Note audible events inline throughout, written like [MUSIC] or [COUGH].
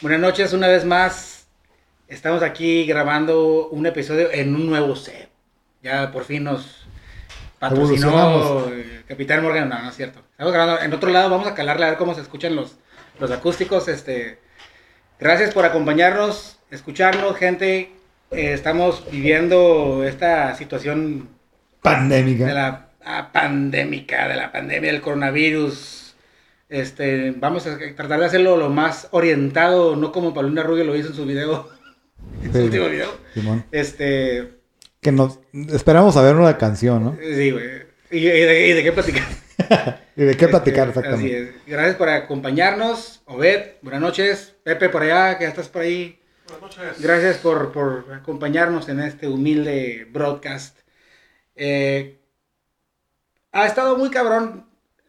Buenas noches, una vez más. Estamos aquí grabando un episodio en un nuevo set. Ya por fin nos patrocinó el Capitán Morgan. No, no es cierto. Estamos grabando en otro lado. Vamos a calarle a ver cómo se escuchan los, los acústicos. Este, gracias por acompañarnos, escucharnos, gente. Eh, estamos viviendo esta situación Pandémica. de la ah, pandémica, de la pandemia del coronavirus. Este, vamos a tratar de hacerlo lo más orientado, no como Paulina Rubio lo hizo en su video, [LAUGHS] en su Sí. último video. Simón. Este, Que nos esperamos a ver una canción, ¿no? sí, güey. ¿Y, y de, y de qué platicar? [LAUGHS] ¿Y de qué platicar Este, exactamente? Así es. Gracias por acompañarnos. Obed, buenas noches. Pepe, por allá, que ya estás por ahí. Buenas noches. Gracias por, por acompañarnos en este humilde broadcast. Eh, ha estado muy cabrón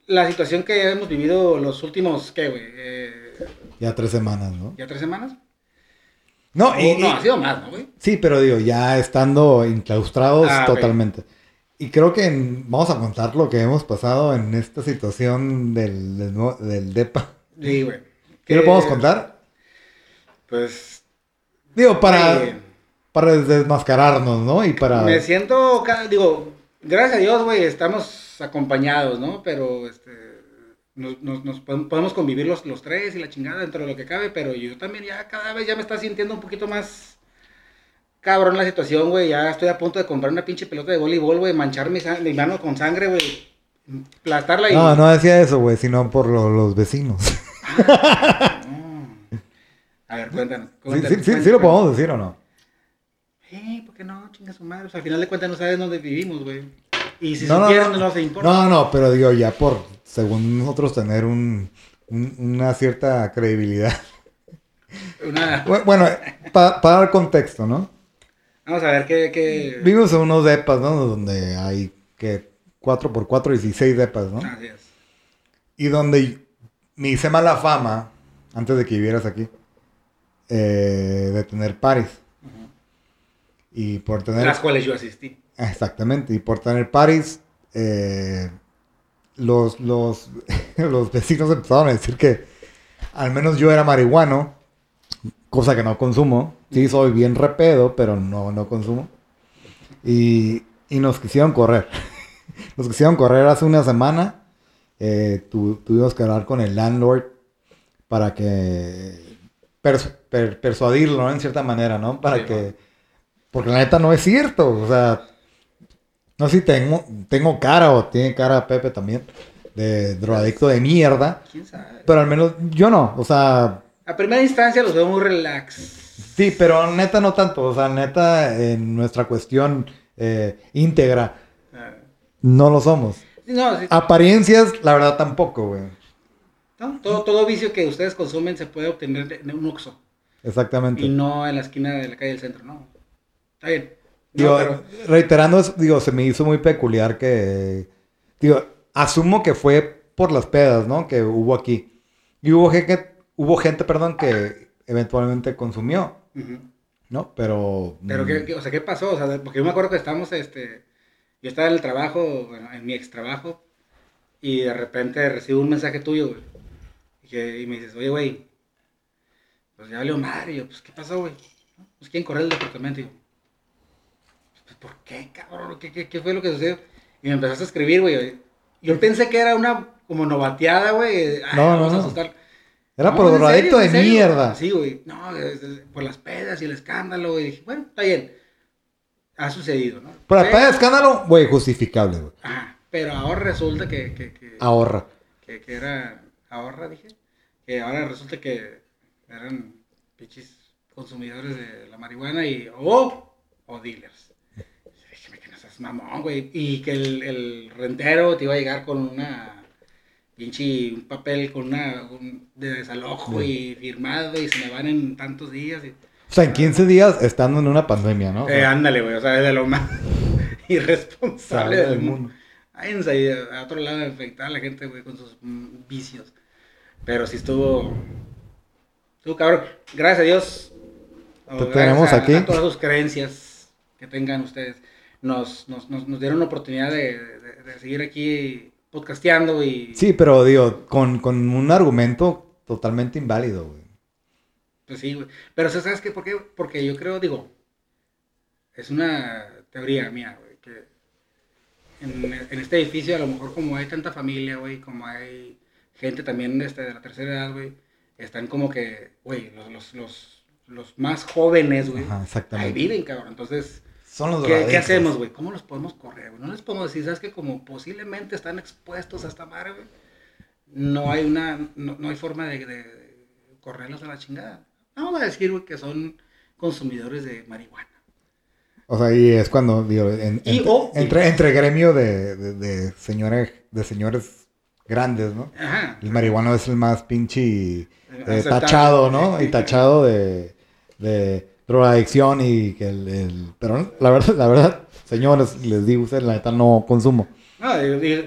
la situación que hemos vivido los últimos, ¿qué, güey? Eh, Ya tres semanas, ¿no? ¿Ya tres semanas? No, Oh, y- no, y- ha sido más, ¿no, güey? sí, pero digo, ya estando enclaustrados Ah, totalmente. Y creo que en- vamos a contar lo que hemos pasado en esta situación del, del, DEPA. Sí, güey. ¿Qué lo podemos contar? Pues, Digo, para, para desmascararnos, ¿no? Y para... me siento, digo, gracias a Dios, güey, estamos acompañados, ¿no? Pero, este, nos, nos- nos podemos convivir los, los tres y la chingada dentro de lo que cabe, pero yo también ya cada vez ya me está sintiendo un poquito más cabrón la situación, güey. Ya estoy a punto de comprar una pinche pelota de voleibol, güey, manchar mi, mi mano con sangre, güey, aplastarla y... No, no decía eso, güey, sino por lo- los vecinos. No. A ver, cuéntanos. Sí, cuéntanos, sí, sí, sí lo podemos decir o no. Eh, ¿por qué no? Chinga su madre. O sea, al final de cuentas no sabes dónde vivimos, güey. Y si No, no, supieran, no. no, se importa. No, no, pero digo, ya por, según nosotros, tener un, un- una cierta credibilidad. Una- Bu- Bueno, pa- para dar contexto, ¿no? Vamos a ver qué... qué... Vivimos en unos depas, ¿no? Donde hay que 4x4 y 16 depas, ¿no? Así es. Y donde me hice mala fama, antes de que vivieras aquí, eh, de tener pares. Y por tener... Las cuales yo asistí. Exactamente, y por tener paris, eh, los, los, [LAUGHS] los vecinos empezaron a decir que al menos yo era marihuano, cosa que no consumo. Sí, soy bien repedo, pero no, no consumo. Y, y nos quisieron correr. [LAUGHS] Nos quisieron correr hace una semana. Eh, tu- tuvimos que hablar con el landlord para que pers- per- persuadirlo, ¿no? En cierta manera, ¿no? Para Sí, que... Porque la neta no es cierto. O sea, no sé si tengo, tengo cara o tiene cara Pepe también de drogadicto de mierda. ¿Quién sabe? Pero al menos yo no. O sea, A primera instancia los veo muy relax. sí, pero neta no tanto. O sea, neta en nuestra cuestión eh, íntegra Ah, no lo somos. No, sí, Apariencias, la verdad tampoco, güey. no, todo, todo vicio que ustedes consumen se puede obtener en un Oxxo. Exactamente. Y no en la esquina de la calle del centro, ¿no? Está bien. No, Digo, pero- reiterando, digo, se me hizo muy peculiar que, digo, asumo que fue por las pedas, ¿no? Que hubo aquí. Y hubo gente, hubo gente, perdón, que eventualmente consumió. ¿no? Pero... Pero, mm, ¿qué, qué- o sea, ¿qué pasó? O sea, porque yo me acuerdo que estábamos, este, yo estaba en el trabajo, bueno, en mi ex trabajo, y de repente recibo un mensaje tuyo, güey. Y, que- y me dices, oye, güey, pues ya valió madre. Y yo, pues, ¿qué pasó, güey? Pues, ¿quién corrió el departamento? Y yo, ¿por qué, cabrón? ¿Qué, qué, qué fue lo que sucedió? Y me empezaste a escribir, güey. Yo pensé que era una como novateada, güey. Ay, No, no, no. Era por ¿en drogadicto de mierda. Sí, güey. No, por las pedas y el escándalo, güey. Dije, bueno, está bien. Ha sucedido, ¿no? Por la peda de escándalo, güey, justificable, güey. Ajá, pero ahora resulta que, que, que, Ahorra. que, que era... Ahorra, dije. Que ahora resulta que eran pinches consumidores de la marihuana y... O, o dealers. Mamón, güey. Y que el, el rentero te iba a llegar con una... Pinche un papel con una un- de desalojo y firmado y se me van en tantos días. Y, O sea, en 15 días estando en una pandemia, ¿no? Eh, ándale, güey, o sea, es de lo más [LAUGHS] irresponsable del del mundo. Váyanse ahí a otro lado a infectar a la gente, güey, con sus mm, vicios. Pero sí estuvo. Estuvo cabrón. Gracias a Dios. Te tenemos a- aquí. A todas sus creencias que tengan ustedes. Nos, nos, nos, nos dieron la oportunidad de, de- de seguir aquí podcasteando y. Sí, pero digo, con, con un argumento totalmente inválido, güey. Pues sí, güey. Pero ¿sabes qué? ¿Por qué? Porque yo creo, digo, es una teoría mía, güey, que en, en este edificio a lo mejor como hay tanta familia, güey, como hay gente también este, de la tercera edad, güey, están como que, güey, los, los, los, los más jóvenes, güey, ahí viven, cabrón. Entonces, Son los ¿qué, hacemos, güey? ¿Cómo los podemos correr? No les podemos decir, ¿sabes que Como posiblemente están expuestos a esta madre, güey, no hay una, no, no hay forma de, correrlos a la chingada. Vamos a decir, güey, que son consumidores de marihuana. O sea, y es cuando, digo, en- Y- entre, entre, entre gremio de, de, de señores, de señores grandes, ¿no? Ajá. El marihuano es el más pinche eh, tachado, ¿no? Y tachado de, de drogadicción y que el, el- Pero la verdad, la verdad, señores, les digo ustedes, la neta no consumo. No, digo, digo,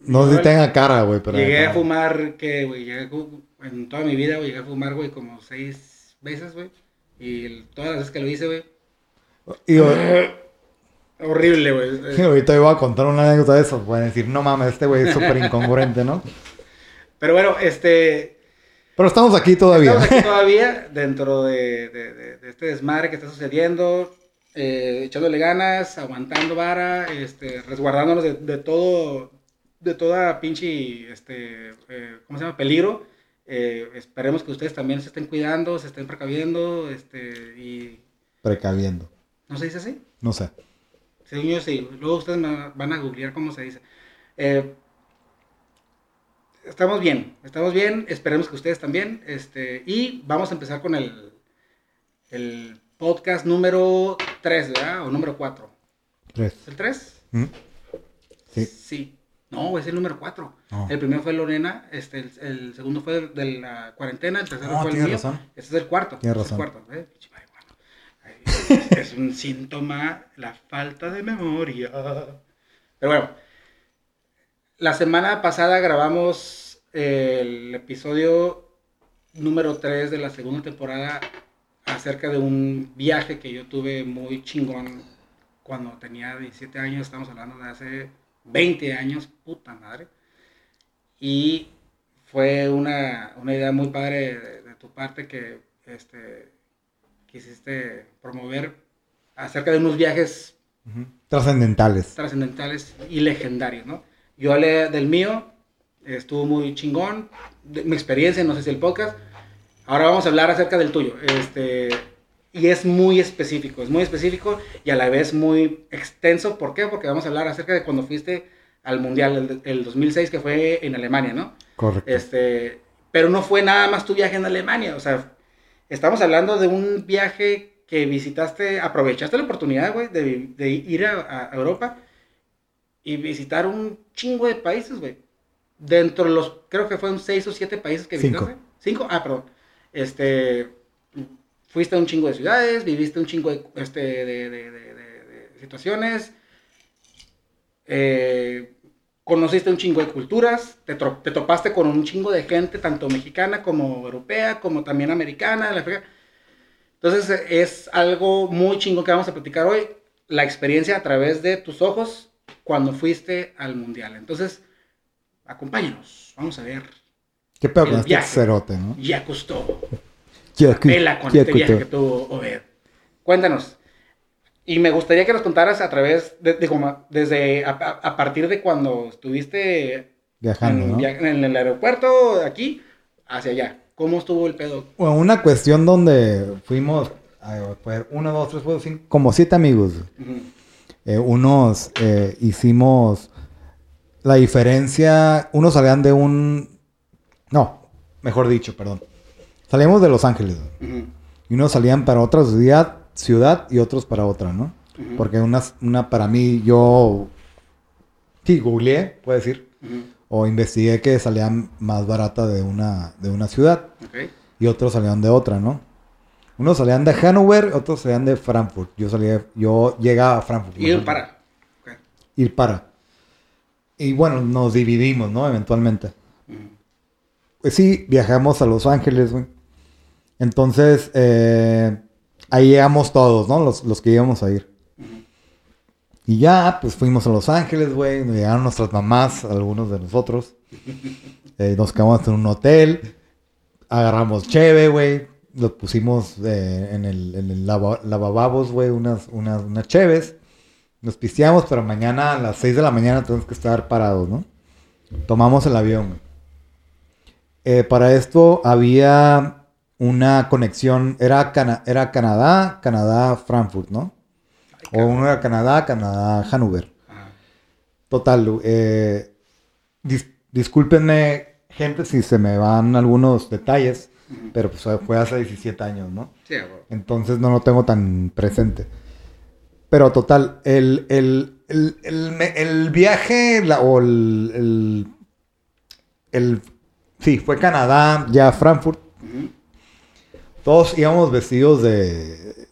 No sé si Yo tenga cara, güey, pero... llegué a fumar, que, güey, llegué a en toda mi vida, güey, llegué a fumar, güey, como seis veces, güey. Y todas las veces que lo hice, güey, Y yo- [LAUGHS] horrible, güey. [LAUGHS] ahorita iba a contar una anécdota de eso. Pueden decir, no mames, este güey es súper incongruente, ¿no? [LAUGHS] Pero bueno, este, Pero estamos aquí todavía. estamos aquí todavía dentro de, de- de- de este desmadre que está sucediendo, eh, echándole ganas, aguantando vara, este, resguardándonos de, todo, de toda pinche, este, eh, ¿cómo se llama? Peligro. Eh, esperemos que ustedes también se estén cuidando, se estén precaviendo, este, y Precaviendo. ¿no se dice así? No sé. Según yo sí, luego ustedes van a googlear cómo se dice. Eh, estamos bien, estamos bien, esperemos que ustedes también. Este, y vamos a empezar con el, el podcast número 3, ¿verdad? O número 4. Tres. ¿Es el 3? ¿Mm? Sí. Sí. No, es el número 4. No. El primero fue Lorena, este, el, el segundo fue de, de la cuarentena, el tercero No, fue el mío. razón. Este es el cuarto. Tienes este es el razón. cuarto, ¿eh? Es un síntoma la falta de memoria. Pero bueno, la semana pasada grabamos el episodio número 3 de la segunda temporada acerca de un viaje que yo tuve muy chingón cuando tenía 17 años, estamos hablando de hace 20 años, puta madre. Y fue una, una idea muy padre de, de tu parte que este, quisiste promover acerca de unos viajes. Trascendentales. trascendentales y legendarios, ¿no? Yo hablé del mío, estuvo muy chingón, de mi experiencia, no sé si el podcast. Ahora vamos a hablar acerca del tuyo. Este, y es muy específico, es muy específico y a la vez muy extenso. ¿Por qué? Porque vamos a hablar acerca de cuando fuiste al Mundial, el, el 2006, que fue en Alemania, ¿no? Correcto. Este, pero no fue nada más tu viaje en Alemania, o sea, estamos hablando de un viaje que visitaste, aprovechaste la oportunidad, güey, de, de ir a, a Europa y visitar un chingo de países, güey. Dentro de los, creo que fueron seis o siete países que Cinco. visitaste. Cinco, ah, perdón. Este, fuiste a un chingo de ciudades, viviste un chingo de, este, de, de- de- de- de situaciones, eh, conociste un chingo de culturas, te, tro- te topaste con un chingo de gente, tanto mexicana como europea, como también americana, la. Entonces es algo muy chingo que vamos a platicar hoy, la experiencia a través de tus ojos cuando fuiste al mundial. Entonces, acompáñanos, vamos a ver. ¿Qué pedo con este cerote, no? Ya costó. Ya que- Pela con este viaje que costó. tuvo Obed. Cuéntanos. Y me gustaría que nos contaras a través, de, digo, ma- desde, a, a- partir de cuando estuviste Viajando, en, ¿no? via- en el aeropuerto de aquí hacia allá. ¿Cómo estuvo el pedo? Bueno, una cuestión donde fuimos, a ver, uno, dos, tres, cuatro, cinco, como siete amigos. Ujú. Eh, unos eh, hicimos la diferencia, unos salían de un, no, mejor dicho, perdón. Salíamos de Los Ángeles y unos salían para otra ciudad, ciudad y otros para otra, ¿no? Porque una, una para mí, yo, sí, googleé, puedo decir, o investigué que salían más barata de una, de una ciudad y otros salían de otra, ¿no? Unos salían de Hannover, otros salían de Frankfurt. Yo salía, yo llegaba a Frankfurt. Mejor. para. Ir para. Y bueno, nos dividimos, ¿no? Eventualmente. Pues sí, viajamos a Los Ángeles, güey. Entonces, eh, ahí llegamos todos, ¿no? Los, los que íbamos a ir. Y ya, pues fuimos a Los Ángeles, güey. Nos llegaron nuestras mamás, algunos de nosotros. [LAUGHS] Eh, nos quedamos en un hotel. Agarramos cheve, güey. Los pusimos eh, en el, en el lava- lavababos, güey, unas, unas, unas cheves. Nos pisteamos, pero mañana a las 6 de la mañana tenemos que estar parados, ¿no? Tomamos el avión. Eh, para esto había una conexión, era, Cana- era Canadá, Canadá-Frankfurt, ¿no? O uno era Canadá, Canadá-Hannover. Total, eh, dis- discúlpenme, gente, si se me van algunos detalles, pero pues fue hace 17 años, ¿no? Sí, güey. Entonces no lo tengo tan presente. Pero total, el, el, el, el, viaje la- o el, el, Sí, fue Canadá, ya Frankfurt. Todos íbamos vestidos de...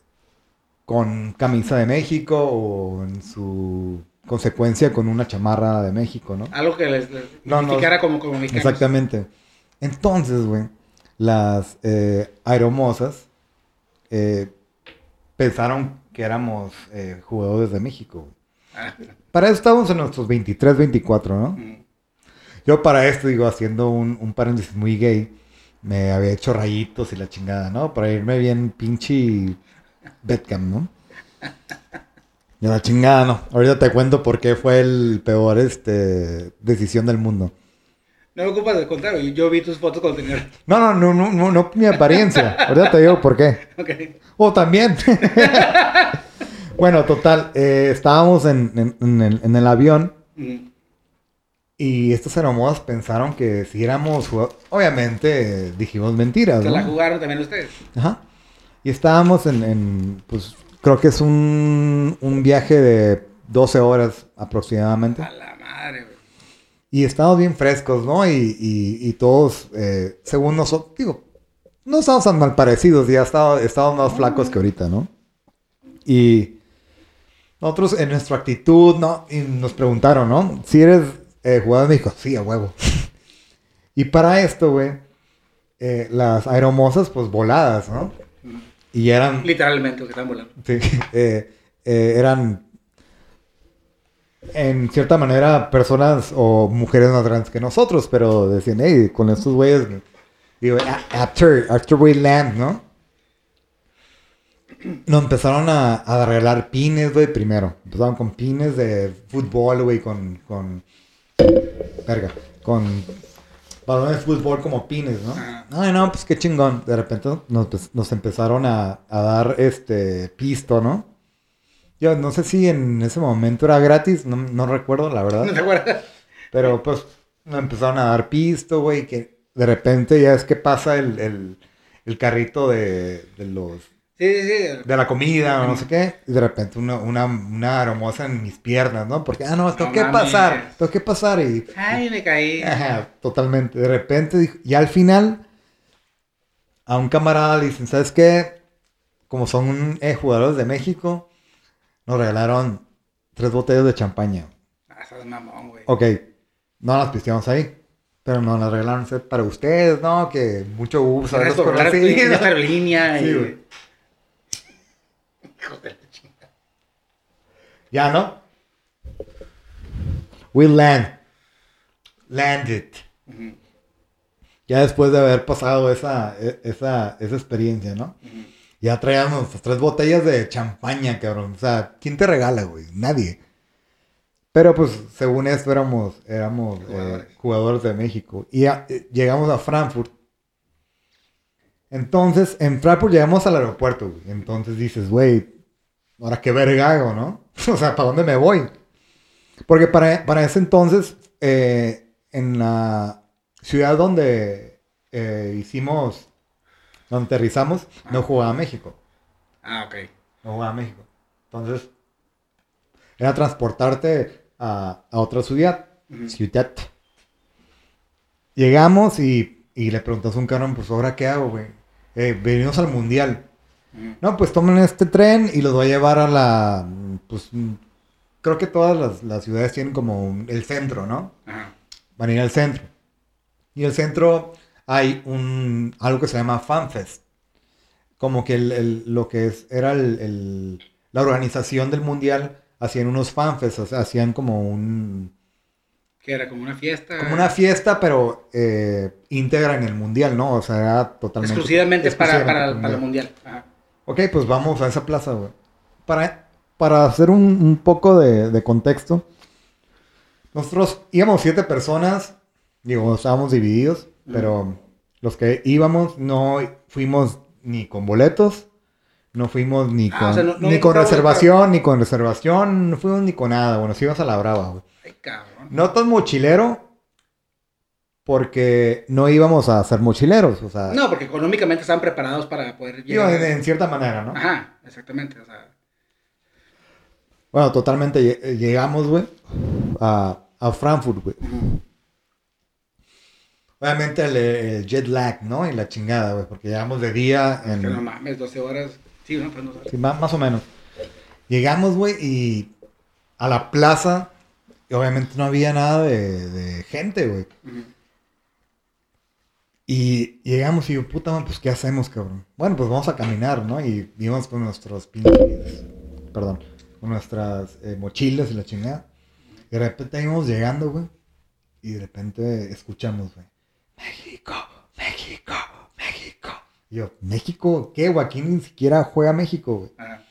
con camisa de México o en su consecuencia con una chamarra de México, ¿no? Algo que les, les No, no. como, mexicanos. Exactamente. Entonces, güey, las eh, aeromosas eh, pensaron que éramos eh, jugadores de México. Para eso estábamos en nuestros 23, 24, ¿no? Yo para esto, digo, haciendo un, un paréntesis muy gay, me había hecho rayitos y la chingada, ¿no? Para irme bien pinche Betcam, ¿no? Y la chingada, no. Ahorita te cuento por qué fue el peor este, decisión del mundo. No me ocupas de contar, güey. Yo vi tus fotos cuando tenía... No, no, no, no, no, no mi apariencia. [LAUGHS] Ahorita te digo por qué. Ok. O también. [LAUGHS] bueno, total, eh, estábamos en, en- en el, en el avión y estos aeromodas pensaron que si éramos jugado- Obviamente eh, dijimos mentiras, Se ¿no? la jugaron también ustedes. Ajá. Y estábamos en, en, pues, creo que es un, un viaje de 12 horas aproximadamente. A la. Y estábamos bien frescos, ¿no? Y, y- y todos, eh, según nosotros, digo, no estamos tan mal parecidos, ya estaba- estábamos más flacos que ahorita, ¿no? Y nosotros en nuestra actitud, ¿no? Y nos preguntaron, ¿no? Si eres eh, jugador de México, sí, a huevo. [LAUGHS] y para esto, güey, eh, las aeromosas, pues voladas, ¿no? Y eran Literalmente, que están volando. Sí, [LAUGHS] eh, eran en cierta manera personas o mujeres más grandes que nosotros, pero decían, hey, con estos güeyes, digo, "A- after, after we land, ¿no? Nos empezaron a, a regalar pines, güey, primero. Empezaron con pines de fútbol, güey, con, con, verga, con balones de fútbol como pines, ¿no? Ay, no, pues qué chingón. De repente nos, nos empezaron a, a dar este pisto, ¿no? Yo no sé si en ese momento era gratis, no, no recuerdo, la [LAUGHS] ¿No te verdad. acuerdas? Pero pues nos empezaron a dar pisto, güey, que de repente ya es que pasa el, el, el carrito de, de los Sí, sí, sí. de la comida o no sé qué, y de repente una, una, una aromosa en mis piernas, ¿no? Porque, ah, no, tengo No que pasar, tengo que pasar y... Ay, me caí. Ajá, totalmente. De repente, y al final, a un camarada le dicen, ¿sabes qué? Como son eh, jugadores de México, nos regalaron tres botellas de champaña. Ah, sos mamón, güey. Ok, no las pisteamos ahí, pero nos las regalaron "Set para ustedes, ¿no? Que mucho gusto haberlos Gracias por hablar conocido". en [LAUGHS] esta aerolínea. Sí, güey. Hijo de la chingada. Ya, ¿no? We land. Landed. Ujú, Ya después de haber pasado esa, e- esa, esa experiencia, ¿no? ujú. Ya traíamos tres botellas de champaña, cabrón. O sea, ¿quién te regala, güey? Nadie. Pero pues, según esto, éramos, éramos eh, Jugadores. de México. Y eh, llegamos a Frankfurt. Entonces, en Frankfurt llegamos al aeropuerto, güey. Entonces dices, güey, ¿ahora qué verga hago, no? [LAUGHS] o sea, ¿para dónde me voy? Porque para, para ese entonces, eh, en la ciudad donde hicimos, donde aterrizamos, no jugaba México. Ah, ok. No jugaba México. Entonces, era transportarte a, a otra ciudad. Ciudad. Llegamos y, y le preguntas a un cabrón, pues ahora qué hago, güey. Eh, venimos al mundial. No, pues tomen este tren y los voy a llevar a la. Pues creo que todas las, las ciudades tienen como un- el centro, ¿no? Ajá. Van a ir al centro. Y el centro hay un algo que se llama FanFest. Como que el, el- lo que es, era el, la organización del mundial hacían unos fanfests, o sea, hacían como un Que era como una fiesta. Como una fiesta, pero eh, íntegra en el mundial, ¿no? O sea, era totalmente. Exclusivamente, para, para, exclusivamente para el mundial. Ajá. Ok, pues vamos a esa plaza, güey. Para, para hacer un, un poco de, de contexto, nosotros íbamos siete personas, digo, estábamos divididos, pero los que íbamos no fuimos ni con boletos, no fuimos ni Ah, con, o sea, no- no ni con reservación, ni con reservación, no fuimos ni con nada, bueno, nos íbamos a la brava, güey. Ay, cabrón. No tan mochilero, porque no íbamos a ser mochileros, o sea, No, porque económicamente estaban preparados para poder llegar. en, en cierta manera, ¿no? Ajá, exactamente. O sea, Bueno, totalmente eh, llegamos, güey, a, a Frankfurt, güey. Obviamente el, el jet lag, ¿no? Y la chingada, güey, porque llegamos de día en... no mames, 12 horas. Sí, no, pues no Sí, más, o menos. Llegamos, güey, y a la plaza, y obviamente no había nada de, de gente, güey. Y llegamos y yo, puta, man, pues, ¿qué hacemos, cabrón? Bueno, pues vamos a caminar, ¿no? Y íbamos con nuestros pinches, perdón, con nuestras eh, mochilas y la chingada. Y de repente íbamos llegando, güey, y de repente escuchamos, güey, México, México, México. Y yo, ¿México? ¿Qué, güey? Aquí ni siquiera juega México, güey. Ajá.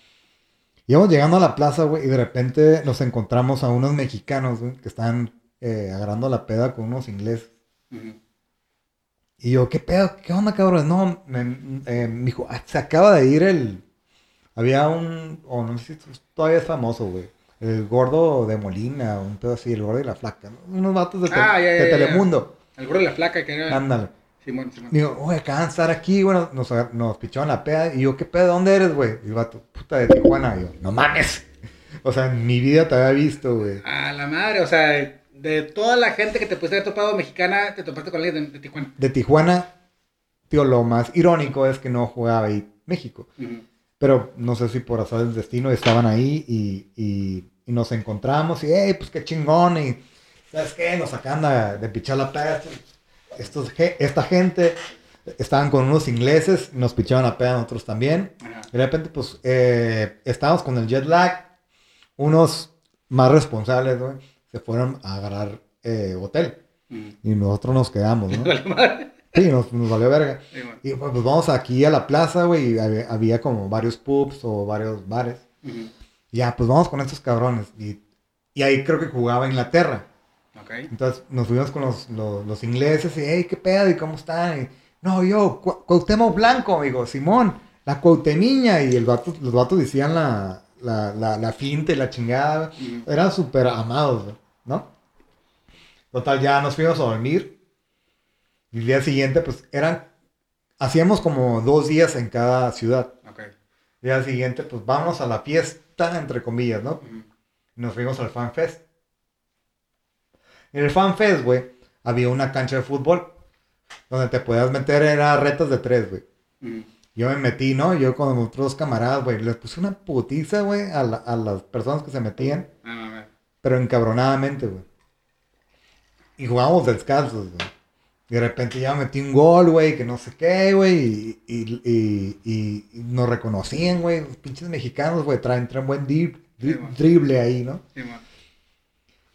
Íbamos llegando a la plaza, güey, y de repente nos encontramos a unos mexicanos, güey, que están eh, agarrando la peda con unos ingleses. Y yo, ¿qué pedo? ¿Qué onda, cabrón? No, me, eh, me dijo, "Ah, se acaba de ir el... Había un, o no sé si todavía es famoso, güey. El gordo de Molina, un pedo así, el gordo y la flaca, ¿no? Unos vatos de, te- Ah, de. Telemundo. El gordo de la flaca que era. Ándale. Simón, Simón. Digo, oye, acaban de estar aquí, bueno, nos, nos picharon la peda. Y yo, ¿qué pedo? ¿Dónde eres, güey? Y el vato, puta, de Tijuana. Y yo, no mames. [LAUGHS] O sea, en mi vida te había visto, güey. A la madre, o sea, de toda la gente que te pudiste haber topado mexicana, te topaste con alguien de, de Tijuana. De Tijuana, tío, lo más irónico es que no jugaba ahí México. Pero no sé si por azar del destino estaban ahí y, y- y nos encontramos y, hey, pues qué chingón. Y, ¿sabes qué? Nos sacan de, pichar la peda. Estos, esta gente estaban con unos ingleses, nos pichaban la peda nosotros también. De repente, pues, eh, estábamos con el jet lag. Unos más responsables, güey, se fueron a agarrar eh, hotel. Ujú. Y nosotros nos quedamos, ¿no? [LAUGHS] Sí, nos, nos valió verga. Y pues, pues, vamos aquí a la plaza, güey, y había, había como varios pubs o varios bares. Y ya, pues vamos con estos cabrones. Y, y ahí creo que jugaba Inglaterra. Entonces nos fuimos con los, los, los ingleses y, hey, ¿qué pedo? ¿Y cómo están? Y, no, yo, Cu- Cuauhtémoc Blanco, amigo, Simón, la Cuauhtemiña. Y el vato, los vatos decían la, la, la, la finta y la chingada. Ujú. Eran súper amados, ¿no? Total, ya nos fuimos a dormir. Y el día siguiente, pues, eran... Hacíamos como dos días en cada ciudad. Ok. El día siguiente, pues, vamos a la fiesta, entre comillas, ¿no? Ujú. Nos fuimos al Fan Fest. En el Fan Fest, güey, había una cancha de fútbol. Donde te podías meter, era retas de tres, güey. Ujú. Yo me metí, ¿no? Yo con otros camaradas, güey. Les puse una putiza, güey, a, la- a las personas que se metían. Ah. Pero encabronadamente, güey. Y jugábamos descalzos, güey. Y de repente ya metí un gol, güey, que no sé qué, güey. Y, y, y- y- nos reconocían, güey. Los pinches mexicanos, güey, traen, traen buen dri- dri- Sí, man. drible ahí, ¿no? Simón.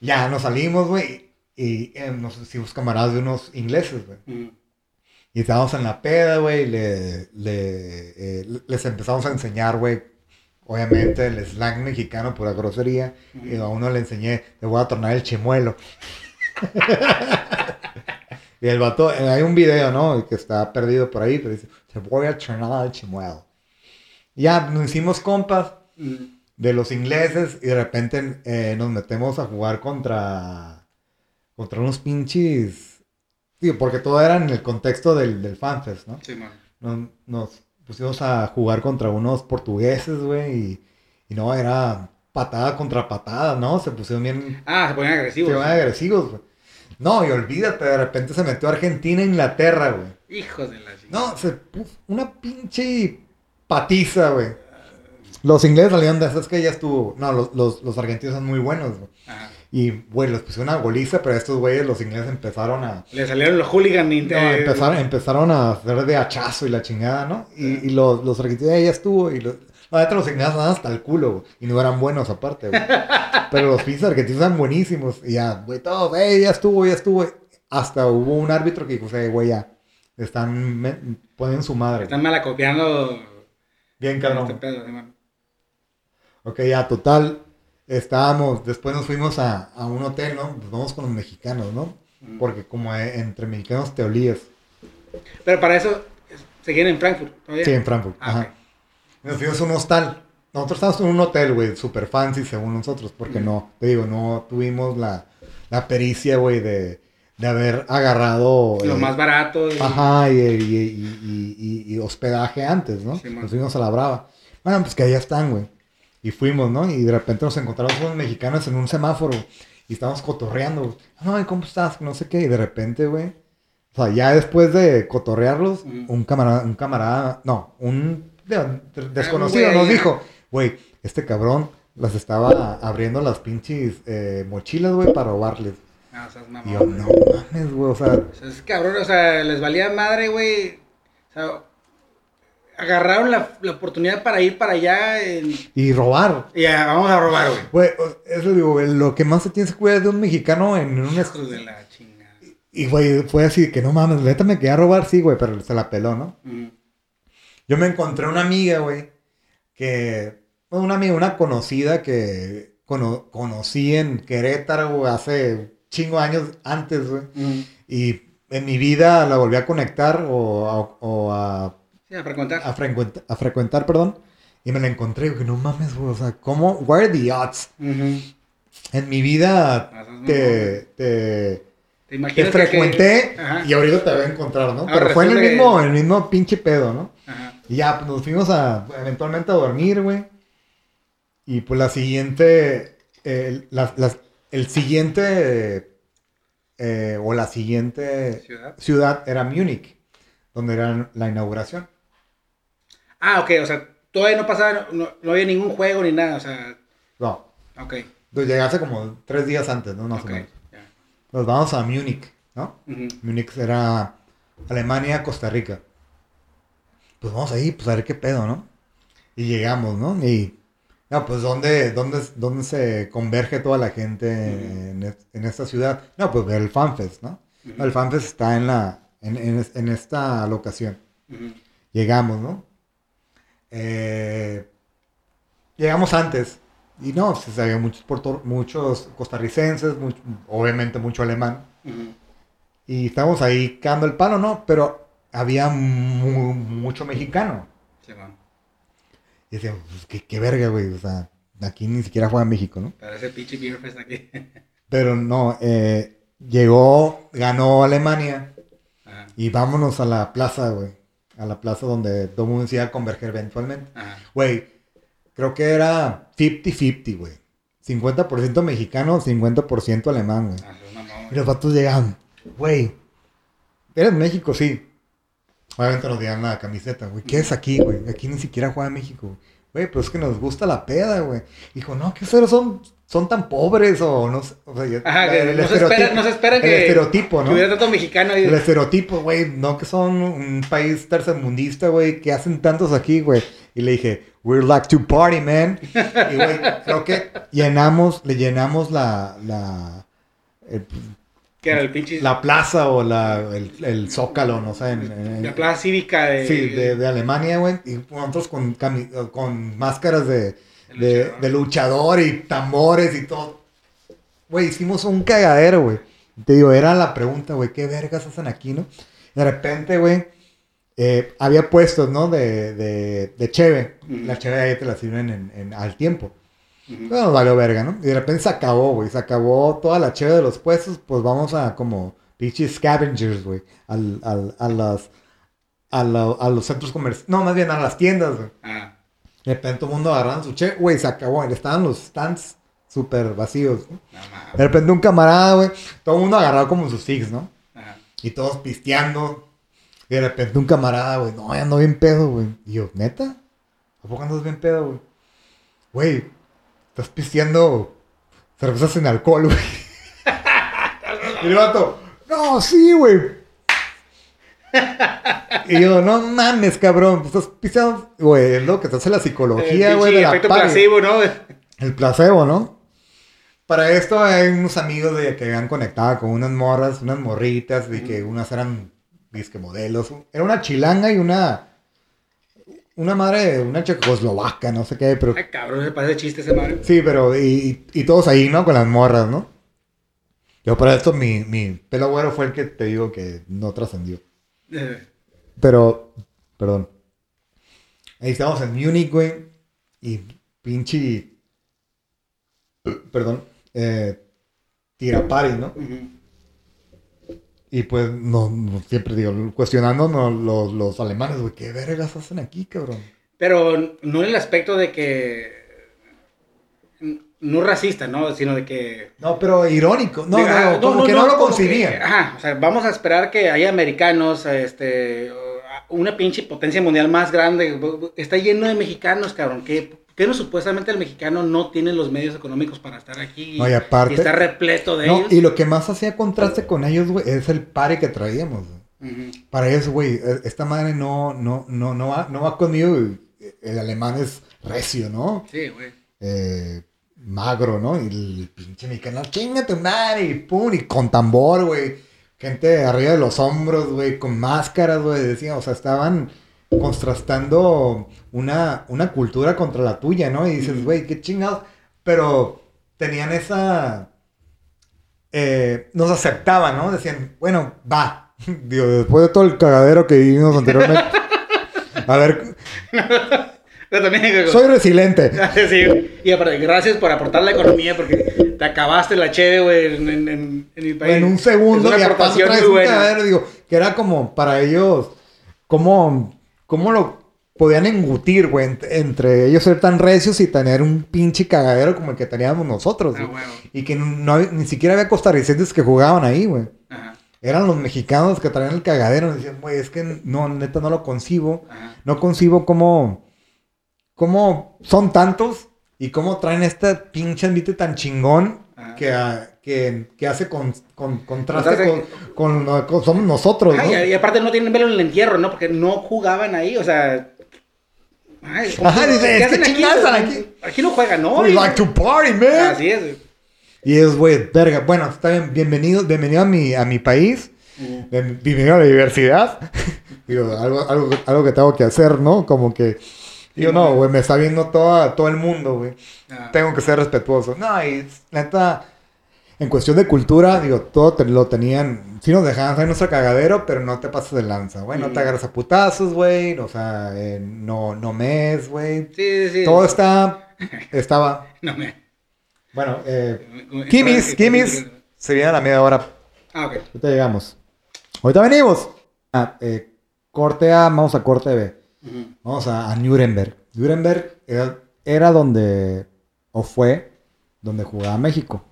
Ya nos salimos, güey. Y eh, nos hicimos camaradas de unos ingleses, güey. Y estábamos en la peda, güey. Le, le- eh, les empezamos a enseñar, güey. Obviamente el slang mexicano por la grosería. Y a uno le enseñé, le voy a tornar el chimuelo. [LAUGHS] y el vato, eh, hay un video, ¿no? Que está perdido por ahí, pero dice, te voy a tornar el chimuelo. Y ya nos hicimos compas de los ingleses y de repente eh, nos metemos a jugar contra contra unos pinches digo porque todo era en el contexto del, del fanfest no Simón. nos, nos pusimos a jugar contra unos portugueses güey y, y no era patada contra patada no se pusieron bien Ah, se ponían se agresivos. ponían agresivos güey no y olvídate de repente se metió Argentina e Inglaterra güey Hijos de la chingada. no, se puso una pinche patiza, güey. Los ingleses salieron de esas que ya estuvo. No, los, los, los argentinos son muy buenos, güey. Ajá. Y, güey, les pusieron una goliza, pero estos güeyes, los ingleses empezaron a. Le salieron los hooligans. y- no, eh, empezaron, empezaron a hacer de hachazo y la chingada, ¿no? Y, y los, los "Eh, ya estuvo. Y los- La neta los ingleses estaban hasta el culo, güey. Y no eran buenos aparte, güey. [LAUGHS] Pero los pinches argentinos eran buenísimos. Y ya, güey, todos, ey, ya estuvo, ya estuvo. Hasta hubo un árbitro que dijo, "Eh, güey, ya. Están, me- ponen su madre. Están malacopiando Bien, este cabrón. pedo, Simón. Ok, ya, total. Estábamos, después nos fuimos a, a un hotel, ¿no? Nos vamos con los mexicanos, ¿no? Porque como eh, entre mexicanos te olías. Pero para eso es- seguían en Frankfurt todavía. Sí, en Frankfurt. Ah, ajá. Nos fuimos a un hostal. Nosotros estábamos en un hotel, güey, super fancy según nosotros, porque Mm. no, te digo, no tuvimos la, la pericia, güey, de, de haber agarrado... Lo eh, más barato. y- Ajá, y, y- y- hospedaje antes, ¿no? Sí, nos fuimos a la brava. Bueno, pues que allá están, güey. Y fuimos, ¿no? Y de repente nos encontramos unos mexicanos en un semáforo y estábamos cotorreando. güey. No, ¿y cómo estás? No sé qué. Y de repente, güey. O sea, ya después de cotorrearlos, un camarada, un camarada, no, un de- de- desconocido nos dijo, güey, este cabrón las estaba abriendo las pinches eh, mochilas, güey, para robarles. No, o sea, Y yo, no mames, güey, o sea, O sea, es cabrón, o sea, les valía madre, güey. O sea, agarraron la, la oportunidad para ir para allá en- y robar. y vamos a robar, güey. Güey, o- eso digo, lo que más se tiene que cuidar de un mexicano en un... es- Hijos de la chingada. Y, güey, fue así que no mames, neta me quería robar, sí, güey, pero se la peló, ¿no? Yo me encontré una amiga, güey, que... Una amiga, una conocida que cono- conocí en Querétaro, güey, hace chingo años antes, güey. Y en mi vida la volví a conectar o a, o a, Sí, a frecuentar. a frecuent- a frecuentar, perdón. Y me la encontré, güey, no mames, güey, o sea, ¿cómo? Where are the odds? En mi vida Ah, te, te, ¿Te te que- frecuenté que- y ahorita te voy a encontrar, ¿no? Ahora Pero fue en el que- mismo, el mismo pinche pedo, ¿no? Ajá. Y ya, pues nos fuimos a, eventualmente a dormir, güey. Y pues la siguiente, el, la- el siguiente, eh, o la siguiente Ciudad. ciudad era Múnich, donde era la inauguración. Ah, ok, o sea, todavía no pasaba, no, no había ningún juego ni nada, o sea, No, ok. entonces llegaste como tres días antes, ¿no? Más ok, o menos. Nos vamos a Múnich, ¿no? Ujú. Múnich era Alemania, Costa Rica. Pues vamos ahí, pues a ver qué pedo, ¿no? Y llegamos, ¿no? Y, no, pues ¿dónde, dónde, dónde se converge toda la gente en, en esta ciudad? No, pues el FanFest, ¿no? El FanFest está en, la, en, en es- en esta locación. Llegamos, ¿no? Eh, llegamos antes. Y no, pues había muchos, puerto- muchos costarricenses, mucho- obviamente mucho alemán. Y estábamos ahí cagando el palo, ¿no? Pero había mu- mucho mexicano. Sí, bueno, Y decíamos, pues, ¿qué, qué verga, güey. O sea, aquí ni siquiera juega México, ¿no? para ese pinche Beer Fest aquí. [LAUGHS] Pero no, eh, llegó, ganó Alemania. Ajá, Y vámonos a la plaza, güey. A la plaza donde todo el mundo se iba a converger eventualmente. Güey, creo que era 50-50, güey. 50% mexicano, 50% alemán, güey. Ah, es mamón, Y los vatos llegaban, güey, eres México, sí. Obviamente nos dieron la camiseta, güey. ¿Qué es aquí, güey? Aquí ni siquiera juega México, güey. Güey, pero es que nos gusta la peda, güey. Dijo, no, que ustedes son, son tan pobres o no sé. O sea, Ajá, que el no se espera, no se espera el que, estereotipo, que ¿no? hubiera tanto mexicano ahí. El estereotipo, güey, no que son un país tercermundista, güey, que hacen tantos aquí, güey. Y le dije, we're like to party, man. Y, güey, creo que llenamos, le llenamos la, la, que era el pinche. la plaza o la, el, el zócalo, no sé, en, en- la plaza cívica de. sí, de, de Alemania, güey. Y nosotros con, con máscaras de, de, luchador. de luchador y tambores y todo. Güey, hicimos un cagadero, güey. Te digo, era la pregunta, güey, ¿qué vergas hacen aquí, no? De repente, güey, eh, había puestos, ¿no? De, de, de cheve. Ujú. La cheve ahí te la sirven en, en- al tiempo. Bueno, valió verga, ¿no? Y de repente se acabó, güey. Se acabó toda la cheve de los puestos. Pues vamos a como pinches scavengers, güey. Al, al, a las... A, la- a los centros comerciales. No, más bien a las tiendas, güey. Ah, De repente todo el mundo agarrando su che, güey, se acabó. Estaban los stands súper vacíos. ¿no? no mames. De repente un camarada, güey, todo el mundo agarrado como sus figs, ¿no? Ajá. Y todos pisteando. Y de repente un camarada, güey, no, ya ando bien pedo, güey. Y yo, ¿neta? ¿A poco andas bien pedo, güey? Güey, estás pisteando cervezas sin alcohol, güey. [LAUGHS] y el vato, no, sí, güey. Y yo, no mames, cabrón, pues estás pisando, güey, es lo que te hace la psicología, El güey, de la efecto placebo, ¿no? El placebo, ¿no? Para esto hay unos amigos de que habían conectado con unas morras, unas morritas, y que unas eran disque modelos. Era una chilanga y una. Una madre, una checoslovaca, no sé qué, pero. Ay, cabrón, me parece chiste ese madre. Sí, pero. Y, y todos ahí, ¿no? Con las morras, ¿no? Yo para esto, mi, mi pelo güero fue el que te digo que no trascendió. Pero, perdón. Ahí estábamos en Múnich, güey. Y pinche. Perdón. Eh, tirapari, ¿no? ujú. Y pues, no, no, siempre digo, cuestionándonos los, los alemanes, güey, ¿qué vergas hacen aquí, cabrón? Pero no en el aspecto de que. No racista, ¿no? Sino de que. No, pero irónico. No, de- ah, no, como que no, lo concibían. ajá, o sea, vamos a esperar que haya americanos, este. Una pinche potencia mundial más grande. Está lleno de mexicanos, cabrón. Que, que no supuestamente el mexicano no tiene los medios económicos para estar aquí. No, y aparte- está repleto de No, ellos. y lo que más hacía contraste con ellos, güey, es el pare que traíamos. Ujú. Para eso, güey, e- esta madre no, no, no, no va, no va conmigo. El alemán es recio, ¿no? Sí, güey. eh, magro, ¿no? Y el pinche mexicano, chingate madre, y pum, y con tambor, güey. Gente arriba de los hombros, güey, con máscaras, güey, decía, o sea, estaban contrastando una, una cultura contra la tuya, ¿no? Y dices, güey, qué chingados. Pero tenían esa... eh, nos aceptaban, ¿no? Decían, bueno, va. [LAUGHS] Digo, después de todo el cagadero que vivimos anteriormente. [LAUGHS] A ver, [LAUGHS] También, soy resiliente. [LAUGHS] Sí, y aparte, gracias por aportar la economía porque te acabaste la cheve, güey, en, en, en- mi país. en un segundo Es y una aportación muy un buena. cagadero, digo, que era como para ellos, cómo, cómo lo podían engutir, güey, ent- entre ellos ser tan recios y tener un pinche cagadero como el que teníamos nosotros, Ah, güey. Y que no ni siquiera había costarricenses que jugaban ahí, güey. Ajá, Eran los mexicanos que traían el cagadero. Decían, güey, es que no, neta, no lo concibo. ajá. No concibo cómo, cómo son tantos y cómo traen este pinche ambiente tan chingón Ajá. que, ah, que, que hace con, con- contraste con, con, con- somos nosotros, ¿no? Ay, y, aparte no tienen velo en el entierro, ¿no? Porque no jugaban ahí, o sea... Ay, ¿cómo- Ajá, dice, ¿qué hacen aquí? aquí. Aquí no juegan, ¿no? We like to party, man. Así es. Y es, güey, verga. Bueno, está bien, bienvenido, bienvenido a mi, a mi país. Bienvenido a la diversidad. [LAUGHS] Digo, algo, algo, algo que tengo que hacer, ¿no? Como que... Digo, no, güey, me está viendo toda, todo el mundo, güey. Ah, tengo que ser respetuoso. No, y neta, en cuestión de cultura, digo, todo te- lo tenían. Sí nos dejaban hacer nuestro cagadero, pero no te pases de lanza, güey. No te agarras a putazos, güey. O sea, eh, no, no mes, güey. Sí, sí. Todo está, estaba, [LAUGHS] No me... bueno, eh, Kimis, Kimis, se viene a la media hora. Ah, ok. Ahorita llegamos. Ahorita venimos. Ah, eh, corte A, vamos a corte B. Vamos a, a Nuremberg. Nuremberg era, era donde, o fue, donde jugaba México.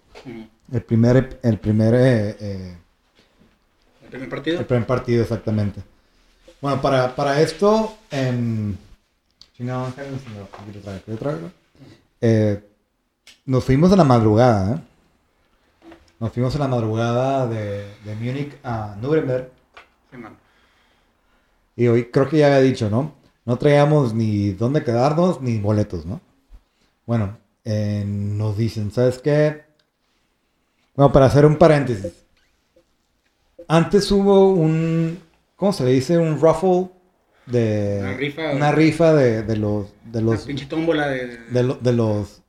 El primer, el primer, eh, eh, ¿El primer partido? el primer partido exactamente. Bueno, para, para esto. Chingado, aquí traigo, aquí traigo. Eh, nos fuimos en la madrugada, ¿eh? Nos fuimos en la madrugada de, de Múnich a Nuremberg. Sí, man. Y hoy creo que ya había dicho, ¿no? No traíamos ni dónde quedarnos ni boletos, ¿no? Bueno, eh, nos dicen, ¿sabes qué? Bueno, para hacer un paréntesis. Antes hubo un, ¿cómo se le dice? Un raffle de... Una rifa. Una rifa de, de los, de Una los, pinche tómbola de... de, lo- de los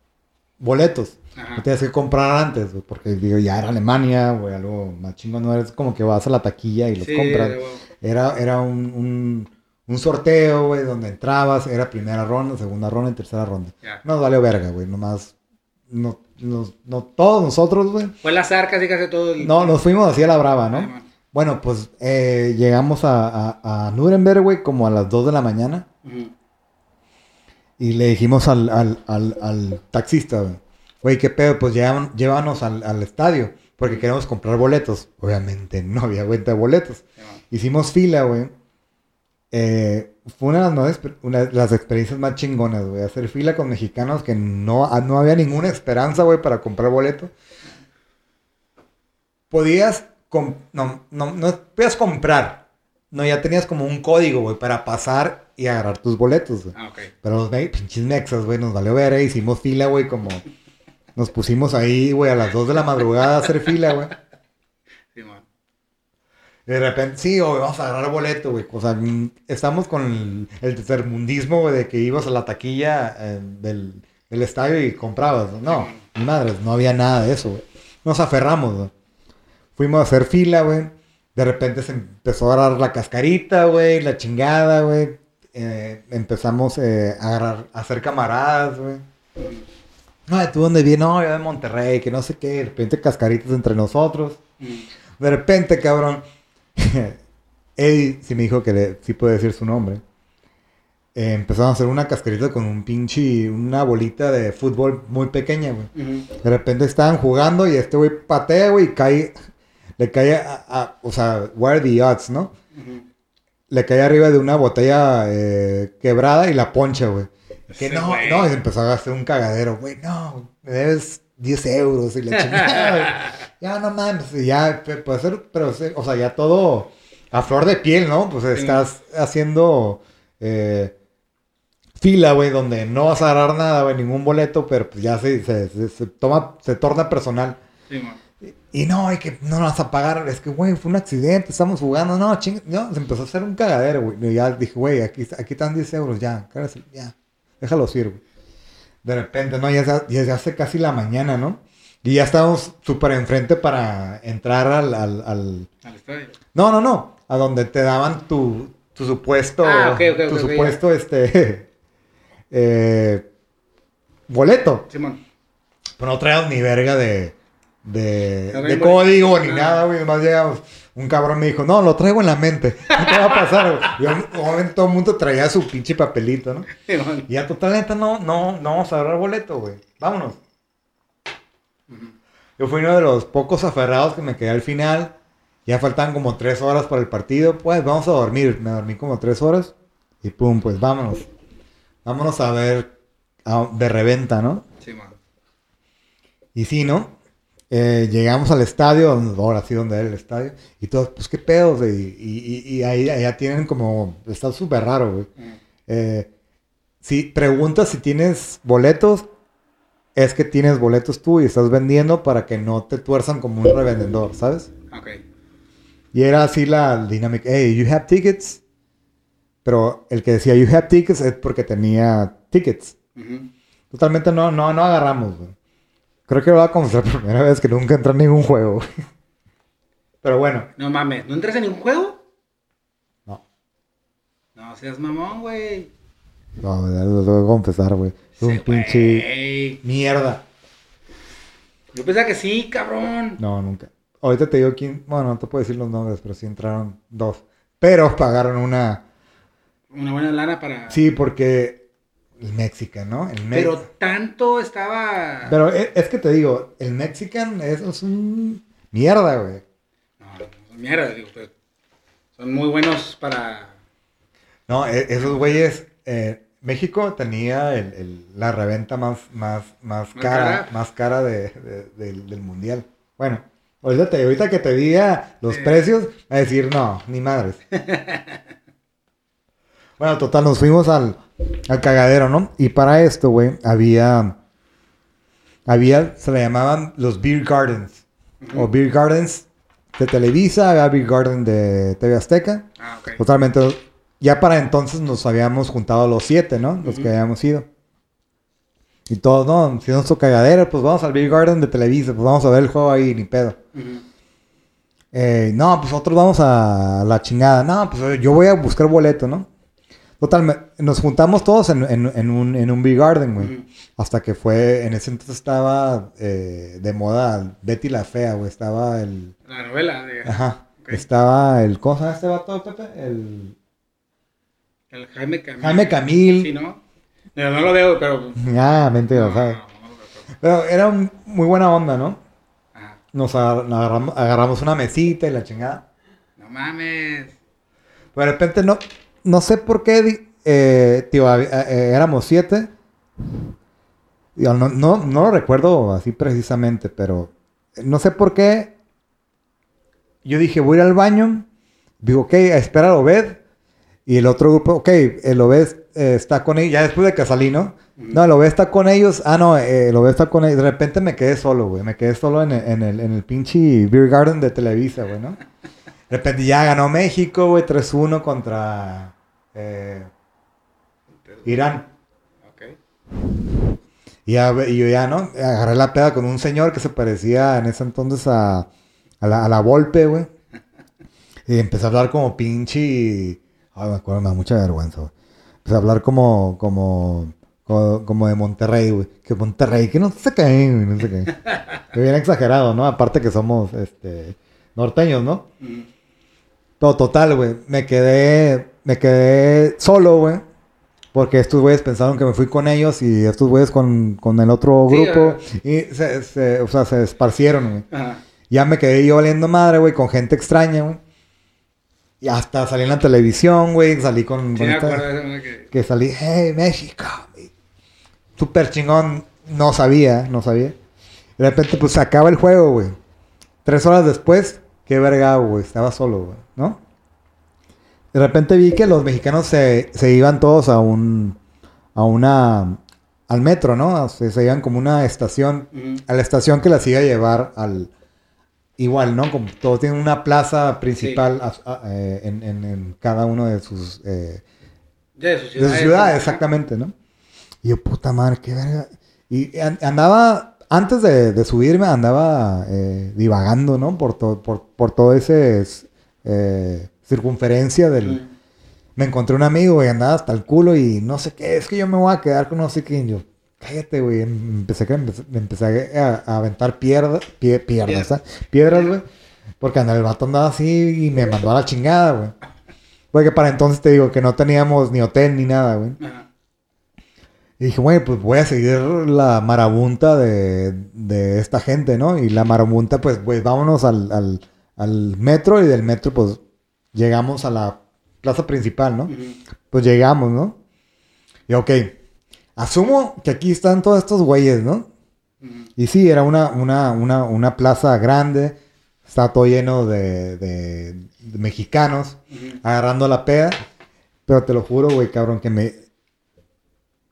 boletos. Ajá. Tenías que comprar antes, porque digo, ya era Alemania, güey, algo más chingón, no eres como que vas a la taquilla y los Sí, compras. Era, era un, un, un sorteo, güey, donde entrabas, era primera ronda, segunda ronda y tercera ronda. Ya. Nos valió verga, güey, nomás, no, nos- no, todos nosotros, güey, Fue las arcas y casi todo el... no, nos fuimos así a la brava, ¿no? Bueno, pues eh, llegamos a, a, a Nuremberg, güey, como a las 2 de la mañana Ujú. y le dijimos al, al, al, al taxista, güey, güey, qué pedo, pues llévan- llévanos al, al estadio, porque queremos comprar boletos. Obviamente no había venta de boletos. Hicimos fila, güey. Eh, fue una de, las, exper- una de las experiencias más chingonas, güey. Hacer fila con mexicanos que no, ah, no había ninguna esperanza, güey, para comprar boleto. Podías, com- no, no, no podías comprar, No, ya tenías como un código, güey, para pasar y agarrar tus boletos, güey. Ah, ok. Pero los me- pinches mexas, güey, nos valió ver, eh, hicimos fila, güey, como... Nos pusimos ahí, güey, a las 2 de la madrugada a hacer fila, güey. De repente, sí, güey, vamos a agarrar boleto, güey. O sea, estamos con el, el tercermundismo, güey, de que ibas a la taquilla eh, del, del estadio y comprabas. ¿no? Madres, no había nada de eso, güey. Nos aferramos, güey. Fuimos a hacer fila, güey. De repente se empezó a agarrar la cascarita, güey, la chingada, güey. Eh, empezamos eh, a, agarrar, a hacer camaradas, güey. No, ¿tú dónde vienes? No, yo de Monterrey, que no sé qué. De repente cascaritas entre nosotros. Mm. De repente, cabrón. [LAUGHS] Eddie sí me dijo que le- sí puede decir su nombre. Eh, empezaron a hacer una cascarita con un pinche, una bolita de fútbol muy pequeña, güey. De repente estaban jugando y este güey patea, güey, y cae, le cae a, a- o sea, what are the odds, ¿no? Le cae arriba de una botella eh, quebrada y la poncha, güey. Que no, no, y se empezó a hacer un cagadero, güey, no, me debes 10 euros y la [LAUGHS] chingada. Ya no mames, y ya puede ser, pero, sí, o sea, ya todo a flor de piel, ¿no? Pues estás haciendo eh, fila, güey, donde no vas a agarrar nada, güey, ningún boleto, pero pues ya se, se, se- se toma, se torna personal. Simón. Y no, hay que no nos vas a pagar, es que, güey, fue un accidente, estamos jugando, no, ching, no, se empezó a hacer un cagadero, güey. Y ya dije, güey, aquí, aquí están 10 euros, ya, cállate, ya, déjalo ir, güey. De repente, no, ya se, ya se hace casi la mañana, ¿no? Y ya estábamos súper enfrente para entrar al, al, al- Al estadio. No, no, no, a donde te daban tu, tu supuesto, Ah, ok, ok, tu supuesto, este, [LAUGHS] eh, boleto. Simón. Pero no traíamos ni verga de, de, de código ni Ah. nada, güey. Nomás llegamos. Un cabrón me dijo, no, lo traigo en la mente. ¿Qué te va a pasar, güey? Y ob- obviamente todo el mundo traía su pinche papelito, ¿no? Y ya totalmente no, no, no vamos a agarrar boleto, güey. Vámonos. Yo fui uno de los pocos aferrados que me quedé al final. Ya faltaban como tres horas para el partido. Pues vamos a dormir. Me dormí como tres horas. Y pum, pues vámonos. Vámonos a ver a- de reventa, ¿no? Simón. Y sí, ¿no? Eh, llegamos al estadio, ahora sí donde era el estadio, y todos, pues qué pedos, güey? y, y, y ahí ya tienen como, está súper raro, güey. Mm. Eh, si preguntas si tienes boletos, es que tienes boletos tú y estás vendiendo para que no te tuerzan como un revendedor, ¿sabes? Ok. Y era así la dinámica, hey, you have tickets, pero el que decía you have tickets es porque tenía tickets. Ujú. Totalmente no, no, no agarramos, güey. Creo que voy a confesar [LAUGHS] por primera vez que nunca entré en ningún juego. Pero bueno, No mames, ¿no entras en ningún juego? no. No seas mamón, güey. No, lo tengo que confesar, güey. Es un pinche güey. mierda. Yo pensaba que sí, cabrón. No, nunca. Ahorita te digo quién. Bueno, no te puedo decir los nombres, pero sí entraron dos. Pero pagaron una. Una buena lana para. Sí, porque. El Mexican, ¿no? El Me- Pero tanto estaba. Pero e- es, que te digo, el Mexican es, es un. Mierda, güey. No, no, mierda, digo, pero son muy buenos para. No, e- esos güeyes. eh, México tenía el- el- la reventa más, más, más Más cara, cara. más cara de- de- del, del mundial. Bueno, ahorita, ahorita que te diga los Sí. precios, a decir no, ni madres. [LAUGHS] bueno, total, nos fuimos al, al cagadero, ¿no? Y para esto, güey, había. Había, se le llamaban los Beer Gardens. O Beer Gardens de Televisa, había Beer Garden de TV Azteca. Ah, ok. Totalmente. Ya para entonces nos habíamos juntado los siete, ¿no? Los que habíamos ido. Y todos, no, si nuestro cagadero, pues vamos al Big Garden de Televisa, pues vamos a ver el juego ahí, ni pedo. Eh, no, pues nosotros vamos a la chingada. No, pues yo voy a buscar boleto, ¿no? Total, nos juntamos todos en, en- en un, en un Big Garden, güey. Hasta que fue, en ese entonces estaba eh, de moda Betty la Fea, güey. Estaba el... La novela de. Ajá. Estaba el... ¿Cómo se llama este vato, Pepe? El... El Jaime Camil. Jaime Camil. Sí, ¿no? No, no lo veo, pero. Ah, mentira, No, ¿sabes? no, pero- era un- muy buena onda, ¿no? Ajá. Nos agar- agarramos, agarramos una mesita y la chingada. No mames. Pero de repente no, no sé por qué, eh, tío, hab- eh, éramos siete. Digo, no, no, no lo recuerdo así precisamente, pero no sé por qué. Yo dije, voy a ir al baño. Digo, ok, a esperar a Obed. Y el otro grupo, ok, el Obed eh, está con ellos. Ya después de que salí, ¿no? No, el Obed está con ellos. Ah, no, eh, el Obed está con ellos. De repente me quedé solo, güey. Me quedé solo en el, en el, en el pinche Beer Garden de Televisa, güey, ¿no? De repente ya ganó México, güey, 3-1 contra eh, Irán. Y, ya- y yo ya, ¿no? Agarré la peda con un señor que se parecía en ese entonces a, a la, a la Volpe, güey. Y empecé a hablar como pinche... Ay, me acuerdo, me da mucha vergüenza, güey. Empecé a hablar como, como, como, como de Monterrey, güey. Que Monterrey, que no sé qué, güey, no [LAUGHS] bien exagerado, ¿no? Aparte que somos, este, norteños, ¿no? Mm. Todo total, güey. Me quedé, me quedé solo, güey. Porque estos güeyes pensaron que me fui con ellos y estos güeyes con, con el otro Sí, grupo. y se, se- o sea, se esparcieron, güey. Ajá. Ya me quedé yo valiendo madre, güey, con gente extraña, güey. Y hasta salí en la televisión, güey. Salí con... Sí, con me esta- acuerdo de eso, ¿no? que... que salí, hey, México. Súper chingón. No sabía, no sabía. De repente, pues se acaba el juego, güey. Tres horas después, qué verga, güey. Estaba solo, güey, ¿no? De repente vi que los mexicanos se, se iban todos a un. a una. al metro, ¿no? Se, se iban como una estación. A la estación que las iba a llevar al. Igual, ¿no? Como todos tienen una plaza principal a- a- eh, en, en- en cada uno de sus. eh, de su de ciudad. su ciudad, ajá. exactamente, ¿no? Y yo, puta madre, qué verga. Y an- andaba, antes de, de subirme, andaba eh, divagando, ¿no? Por, to- por, por todo ese eh, circunferencia del... Me encontré un amigo y andaba hasta el culo y no sé qué, es que yo me voy a quedar con no sé quién. Yo, cállate, güey. Em- Empecé, empecé, empecé a, a aventar pierda, pie- piedras, güey. Porque andaba- el vato andaba así y me mandó a la chingada, güey. Porque para entonces te digo que no teníamos ni hotel ni nada, güey. Ajá. Y dije, güey, pues voy a seguir la marabunta de, de esta gente, ¿no? Y la marabunta, pues, pues vámonos al, al, al metro y del metro, pues, llegamos a la plaza principal, ¿no? Pues llegamos, ¿no? Y ok, asumo que aquí están todos estos güeyes, ¿no? Y sí, era una, una, una, una plaza grande, estaba todo lleno de, de- de mexicanos agarrando la peda. Pero te lo juro, güey, cabrón, que me...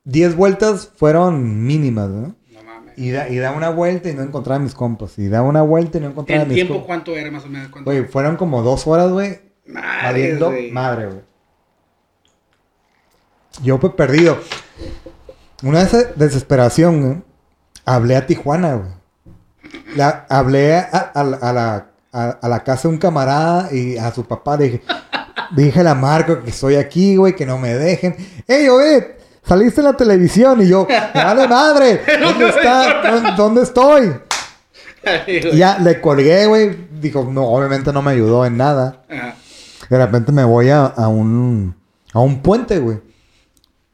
Diez vueltas fueron mínimas, ¿no? No mames. Y da, y da una vuelta y no encontraba a mis compas. Y da una vuelta y no encontraba ¿El mis tiempo compas. cuánto era más o menos? ¿Cuánto? Güey, fueron como dos horas, güey. Valiendo güey. madre, güey. Yo fue perdido. Una des- desesperación, güey. Hablé a Tijuana, güey. La, hablé a, a la- a la, a, a la casa de un camarada y a su papá le dije, dije a la Marco que estoy aquí, güey, que no me dejen. ¡Ey, Obed! Saliste en la televisión y yo, ¡me [LAUGHS] vale madre! [LAUGHS] ¿Dónde está? ¿Dónde- ¿Dónde estoy? Y ya le colgué, güey. Dijo, no, obviamente no me ayudó en nada. Ajá. De repente me voy a, a un a un puente, güey.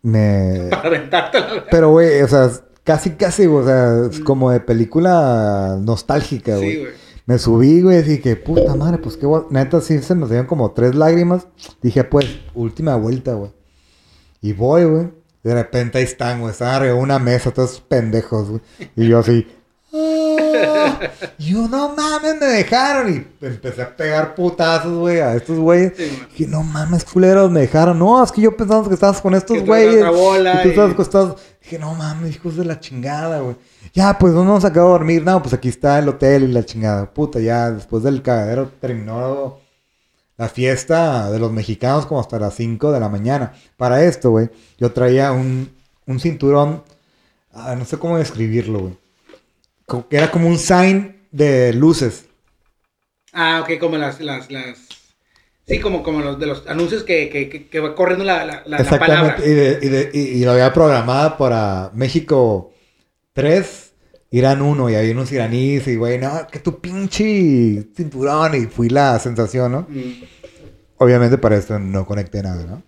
Me [LAUGHS] Para pero güey, o sea, casi casi, o sea, es como de película nostálgica, güey. Sí, güey. Me subí, güey, y dije, puta madre, pues qué guay. Neta, sí se me salieron como tres lágrimas. Dije, pues, última vuelta, güey. Y voy, güey. De repente ahí están, güey. Están arriba de una mesa, todos esos pendejos, güey. Y yo así. "Ah". yo, no mames, me dejaron. Y empecé a pegar putazos, güey, a estos güeyes. Sí, no mames, culeros, me dejaron. No, es que yo pensaba que estabas con estos güeyes. y tú y- estabas con estos- Dije, no mames, hijos de la chingada, güey. Ya, pues no nos acabo de dormir. No, pues aquí está el hotel y la chingada. Puta, ya después del cagadero terminó la fiesta de los mexicanos como hasta las 5 de la mañana. Para esto, güey, yo traía un, un cinturón, ah, no sé cómo describirlo, güey. Que Era como un sign de luces. Ah, ok, como las, las, las... Sí, como, como los de los anuncios que, que, que, que va corriendo la, la, la, la palabra. Exactamente. Y, de- y, de- y- y lo había programada para México 3, Irán 1, y había unos iraníes, y güey, no, que tu pinche cinturón, y fui la sensación, ¿no? Mm. Obviamente para esto no conecté nada, ¿no?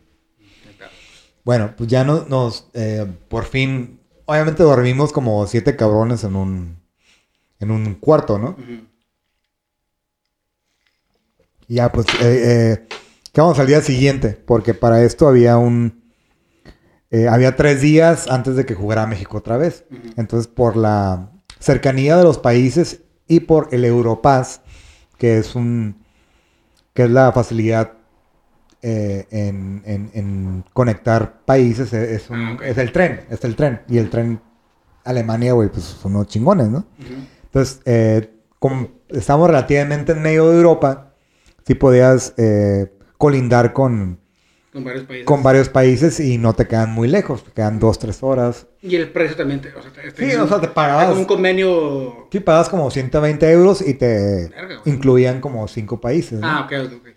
Bueno, pues ya no, nos, eh, por fin, obviamente dormimos como siete cabrones en un, en un cuarto, ¿no? Y ya, pues, eh, eh, quedamos al día siguiente, porque para esto había un, eh, había tres días antes de que jugara México otra vez. Entonces, por la cercanía de los países y por el Europass, que es un, que es la facilidad eh, en, en- en conectar países es, es un- Ah, es el tren, es el tren. Y el tren Alemania, güey, pues son unos chingones, ¿no? Entonces, eh, como estamos relativamente en medio de Europa, sí podías eh, colindar con, Con varios países. con varios países y no te quedan muy lejos, te quedan dos, tres horas. Y el precio también. Te, o sea, te- Sí, o sea, te pagabas. un convenio. Sí, pagas como 120 euros y te Verga, güey. incluían como cinco países. ¿no? Ah, ok, ok, ok.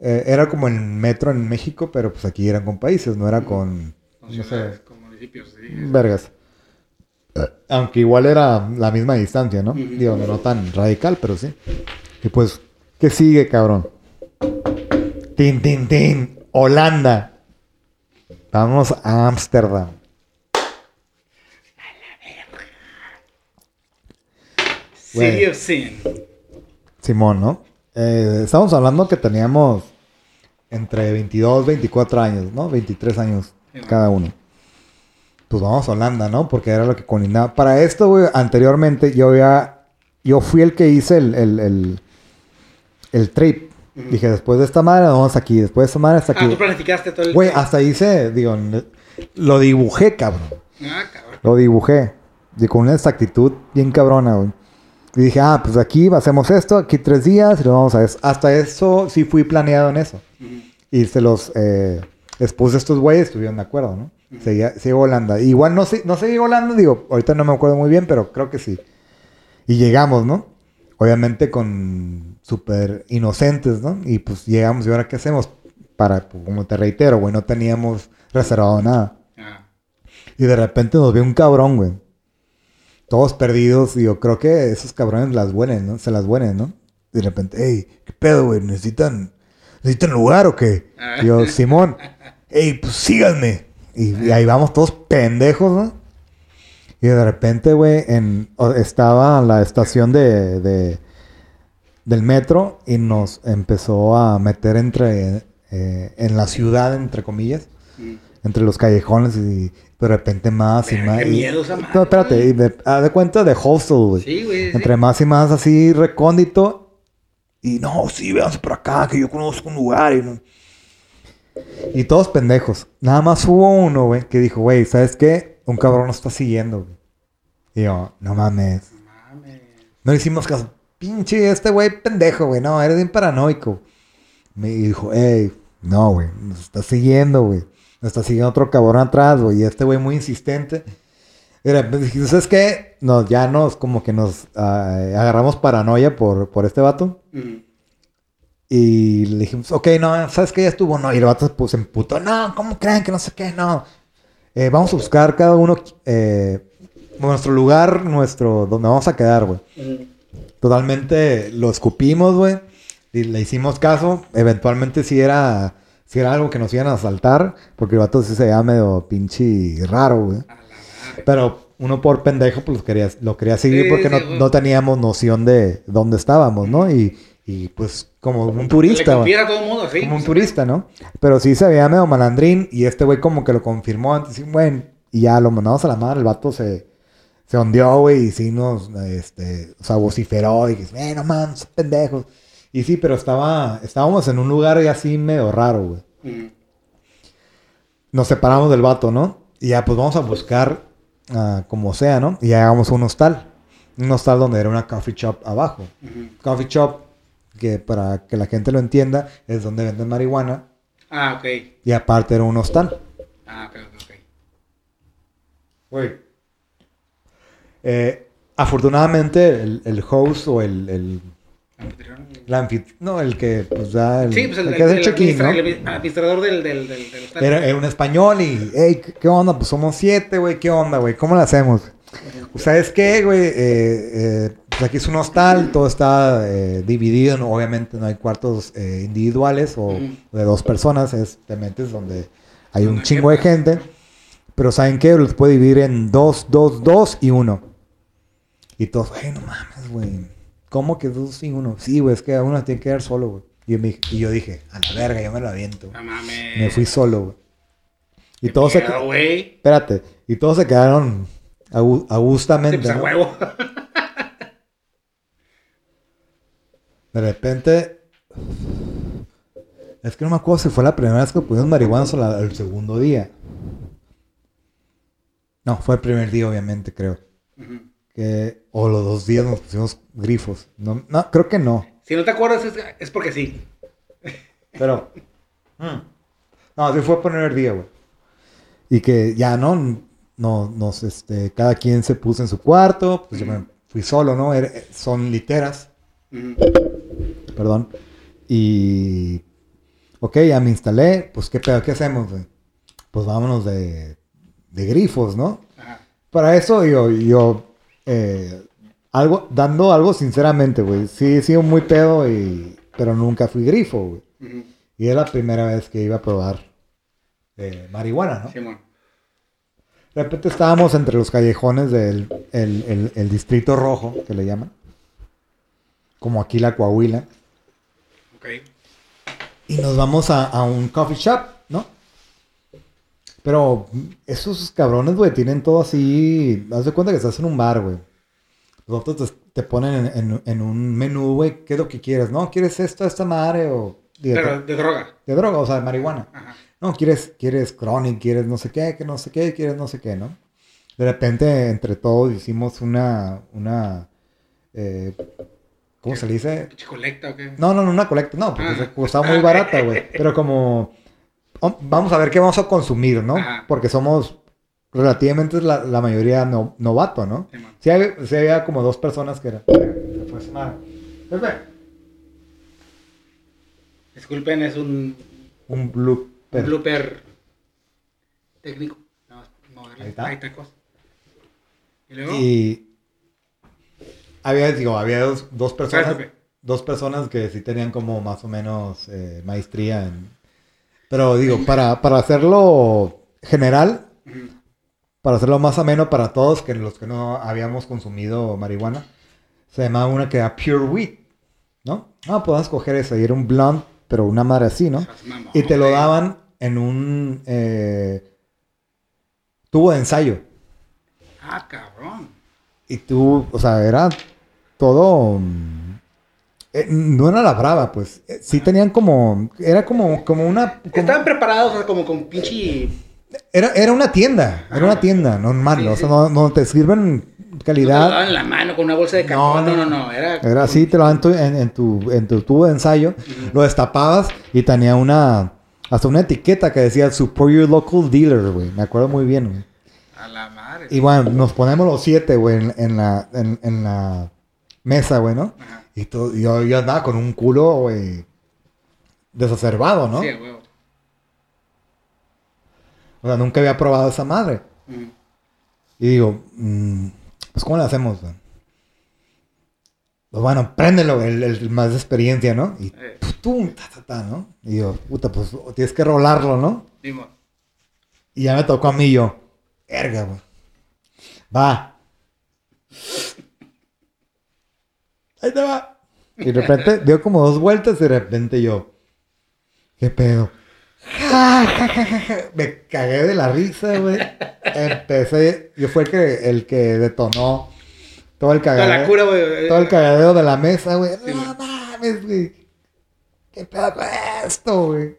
Eh, era como el metro en México, pero pues aquí eran con países, no era con, Con no sé, con municipios, sí. vergas. Aunque igual era la misma distancia, ¿no? Digo, no tan radical, pero sí. Y pues, ¿qué sigue, cabrón? Tin, tin, tin. Holanda. Vamos a Ámsterdam. City of Sin. Simón, ¿no? Eh, estamos hablando que teníamos entre 22, 24 años, ¿no? 23 años cada uno. Pues vamos a Holanda, ¿no? Porque era lo que colindaba. Para esto, güey, anteriormente yo había... Yo fui el que hice el, el, el, el trip. Dije, después de esta madre, vamos aquí. Después de esta madre, hasta Ah, aquí. tú planificaste todo el. Güey, hasta hice, digo, lo dibujé, cabrón. Ah, cabrón. Lo dibujé. Y con una exactitud bien cabrona, güey. Y dije, ah, pues aquí hacemos esto, aquí tres días y lo vamos a eso. Hasta eso sí fui planeado en eso. Ujú. Y se los eh, expuse a estos güeyes, estuvieron de acuerdo, ¿no? Seguía, sigue Holanda. Igual no sé, no sé Holanda, digo, ahorita no me acuerdo muy bien, pero creo que sí. Y llegamos, ¿no? Obviamente con súper inocentes, ¿no? Y pues llegamos, ¿y ahora qué hacemos? Para, pues, como te reitero, güey, no teníamos reservado nada. Ah. Y de repente nos ve un cabrón, güey. Todos perdidos. Y yo creo que esos cabrones las huelen, ¿no? Se las huelen, ¿no? Y de repente, hey, ¿qué pedo, güey? ¿Necesitan, ¿necesitan lugar o qué? Ah. Y yo, [LAUGHS] Simón, hey, pues síganme. Y, y ahí vamos todos pendejos, ¿no? Y de repente, güey, en, estaba la estación de, de- del metro y nos empezó a meter entre, eh, en la ciudad, entre comillas entre los callejones y de repente más y más. qué miedo madre, No, espérate, y de, haz de cuenta de hostel, güey. Sí, güey. sí. Entre más y más así recóndito. Y no, sí, véanse por acá, que yo conozco un lugar. Y, no- y todos pendejos. Nada más hubo uno, güey, que dijo, güey, ¿sabes qué? Un cabrón nos está siguiendo, güey. Y yo, no mames. Mames. No hicimos caso. Pinche este güey pendejo, güey. No, eres bien paranoico. Me dijo, hey, no, güey. Nos está siguiendo, güey. Nos está siguiendo otro cabrón atrás, güey. Y este güey muy insistente. Mira, pues, ¿sabes qué? No, ya nos, como que nos ah, agarramos paranoia por, por este vato. Y le dijimos, ok, no, ¿sabes qué? Ya estuvo, no. Y el vato pues, se emputó, no, ¿cómo creen que no sé qué? No. Eh, vamos a buscar cada uno eh, nuestro lugar, nuestro, donde vamos a quedar, güey. Mm. Totalmente lo escupimos, güey. Y le hicimos caso. Eventualmente si era, era algo que nos iban a asaltar. Porque el vato sí se veía medio pinche raro, güey. Pero uno por pendejo, pues lo quería, lo quería seguir Sí, porque sí, no, no teníamos noción de dónde estábamos, ¿no? Y, y pues como un Le turista, güey. confiera a todo el mundo, sí. Como un turista, ¿no? Pero sí se veía medio malandrín. Y este güey como que lo confirmó antes. Y bueno, y ya lo mandamos a la madre. El vato se, se ondeó, güey. Y sí nos, este, o sea, vociferó. Y dije, eh, no mames, son pendejos. Y sí, pero estaba, estábamos en un lugar ya así medio raro, güey. Mm. Nos separamos del vato, ¿no? Y ya, pues vamos a buscar ah, como sea, ¿no? Y ya llegamos a un hostal. Un hostal donde era una coffee shop abajo. Coffee shop, que para que la gente lo entienda, es donde venden marihuana. Ah, ok. Y aparte era un hostal. Ah, ok, ok, ok. Güey. Eh, afortunadamente, el, el host o el, el, anfit- no, el que pues da el, Sí, pues el, el que hace el el check-in, ¿no? administra- el administrador del, del, del, del hostal. Era, era un español y, hey, ¿qué, onda? Pues somos siete, güey, ¿qué onda, güey? ¿Cómo lo hacemos? ¿Sabes qué, güey? Eh, eh, pues aquí es un hostal, todo está eh, dividido, no- obviamente no hay cuartos individuales o de dos personas, es, te metes donde hay un chingo de gente, pero ¿saben qué? Los puede dividir en dos, dos, dos y uno. Y todos, ay, no mames, güey, ¿cómo que dos y uno? Sí, güey, es que uno tiene que quedar solo, güey. Y, yo me- y yo dije, a la verga, yo me lo aviento. No mames. Me fui solo, güey. Y todos se... güey. Espérate. Y todos se quedaron agustamente. pues a ¿no? huevo. De repente... Es que no me acuerdo si fue la primera vez que pusimos marihuana o la- el segundo día. No, fue el primer día, obviamente, creo. Ujú. Que, o los dos días nos pusimos grifos. No, no creo que no. Si no te acuerdas, es, es porque sí. Pero. mm. No, sí fue el primer día, güey. Y que ya, ¿no? No, nos, este, cada quien se puso en su cuarto. Pues yo me fui solo, ¿no? Era- son literas. Perdón. Y. Ok, ya me instalé. Pues, ¿qué pedo? ¿Qué hacemos, güey? Pues vámonos de, de grifos, ¿no? Ajá. Para eso yo, yo eh, algo, dando algo sinceramente, güey. Sí, he sido muy pedo, y, pero nunca fui grifo, güey. Y era la primera vez que iba a probar eh, marihuana, ¿no? Simón. De repente estábamos entre los callejones del el, el- el distrito rojo, que le llaman. Como aquí la Coahuila. Ok. Y nos vamos a, a un coffee shop. Pero esos cabrones, güey, tienen todo así. Haz de cuenta que estás en un bar, güey. Los otros te, te ponen en, en- en un menú, güey, ¿qué es lo que quieres? ¿No? ¿Quieres esto, esta madre? O digo, Pero de droga. de droga, o sea, de marihuana. Ajá. No, quieres, quieres chronic, quieres no sé qué, que no sé qué, quieres no sé qué, ¿no? De repente, entre todos, hicimos una, una, eh, ¿cómo se le dice? ¿Pinche colecta o qué? No, no, no, una colecta, no, porque Ah. se costaba muy barata, güey. [LAUGHS] Pero como, vamos a ver qué vamos a consumir, ¿no? Ajá. Porque somos relativamente la, la mayoría no, novato, ¿no? Sí había, sí había como dos personas que eran. Disculpen, es un, Un blooper técnico. No. Ahí está. Ahí está cosa. Y luego. Y había, digo, había dos, dos personas, dos personas que sí tenían como más o menos eh, maestría en... Pero digo, para, para hacerlo general, para hacerlo más ameno para todos, que los que no habíamos consumido marihuana, se llamaba una que era Pure Weed, ¿no? Ah, podemos coger esa, y era un blunt, pero una madre así, ¿no? Y te lo daban en un eh, tubo de ensayo. Ah, cabrón. Y tú, o sea, era todo. Eh, no era la brava, pues. Eh, Sí tenían como. Era como, como una. como- Estaban preparados, o sea, como con pinche. era, era una tienda. Era una tienda normal. Sí, o sea, sí. no, no te sirven No te calidad. lo daban en la mano con una bolsa de No, cartón. No, no, no, no. Era, Era así, te lo daban tu- en, en tu, en tu tubo de ensayo, lo destapabas y tenía una, hasta una etiqueta que decía Support Your Local Dealer, güey. Me acuerdo muy bien, güey. A la madre. Y bueno, nos ponemos los siete, güey, en, en la, en, en la mesa, güey, ¿no? Ajá. Y todo, yo, yo andaba con un culo, güey, desacerbado, ¿no? Sí, huevo. O sea, nunca había probado esa madre. Y digo, mm, pues, ¿cómo le hacemos, güey? Pues bueno, préndelo, el, el más de experiencia, ¿no? Y Eh, ta, ta, ta, ¿no? Y digo, puta, pues tienes que rolarlo, ¿no? Simón. Y ya me tocó a mí y yo, verga, güey. Va. Ahí te va. Y de repente dio como dos vueltas y de repente yo, ¿qué pedo? Ja, ja, ja, ja, ja. Me cagué de la risa, güey. Empecé, yo fue el que, el que detonó todo el Toda cagadero. la cura, güey. Todo el cagadero de la mesa, güey. Sí, no mames, güey. ¿Qué pedo con esto, güey?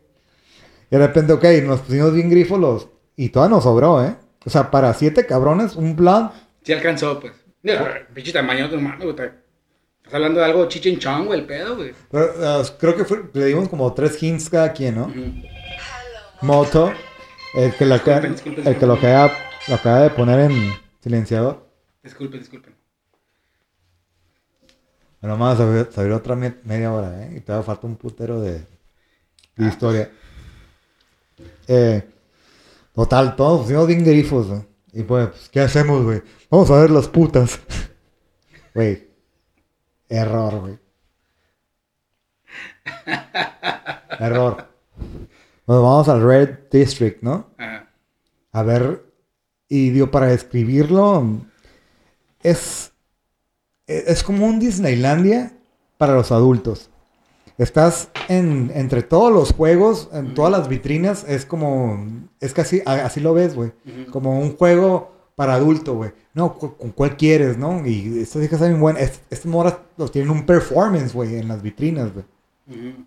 Y de repente, ok, nos pusimos bien grifos los... Y todavía nos sobró, ¿eh? O sea, para siete cabrones, un plan... Sí alcanzó, pues. Pinche tamaño, no mames, güey. Estás hablando de algo chichen chong, güey, el pedo, güey. Pero, creo que fue- le dimos como tres hints cada quien, ¿no? Moto, el que, lo, acaba- Disculpen, disculpen, el que lo, acaba, lo acaba de poner en silenciador. Disculpen, disculpen. Bueno, vamos a ver, saber otra me- media hora, ¿eh? Y todavía falta un putero de, de historia. Eh, total, todos pusimos bien grifos, ¿no? Y pues, pues, ¿qué hacemos, güey? Vamos a ver las putas. [LAUGHS] Güey, error, güey. Error. Nos vamos al Red District, ¿no? Ajá. A ver, y digo, para describirlo, es, es como un Disneylandia para los adultos. Estás en, entre todos los juegos, en todas las vitrinas, es como, es casi, así lo ves, güey. Como un juego para adulto, güey. No, cu- ¿con cuál quieres, no? Y estas hijas están bien buenas. Est- Estas moras los tienen un performance, güey, en las vitrinas, güey. Ujú.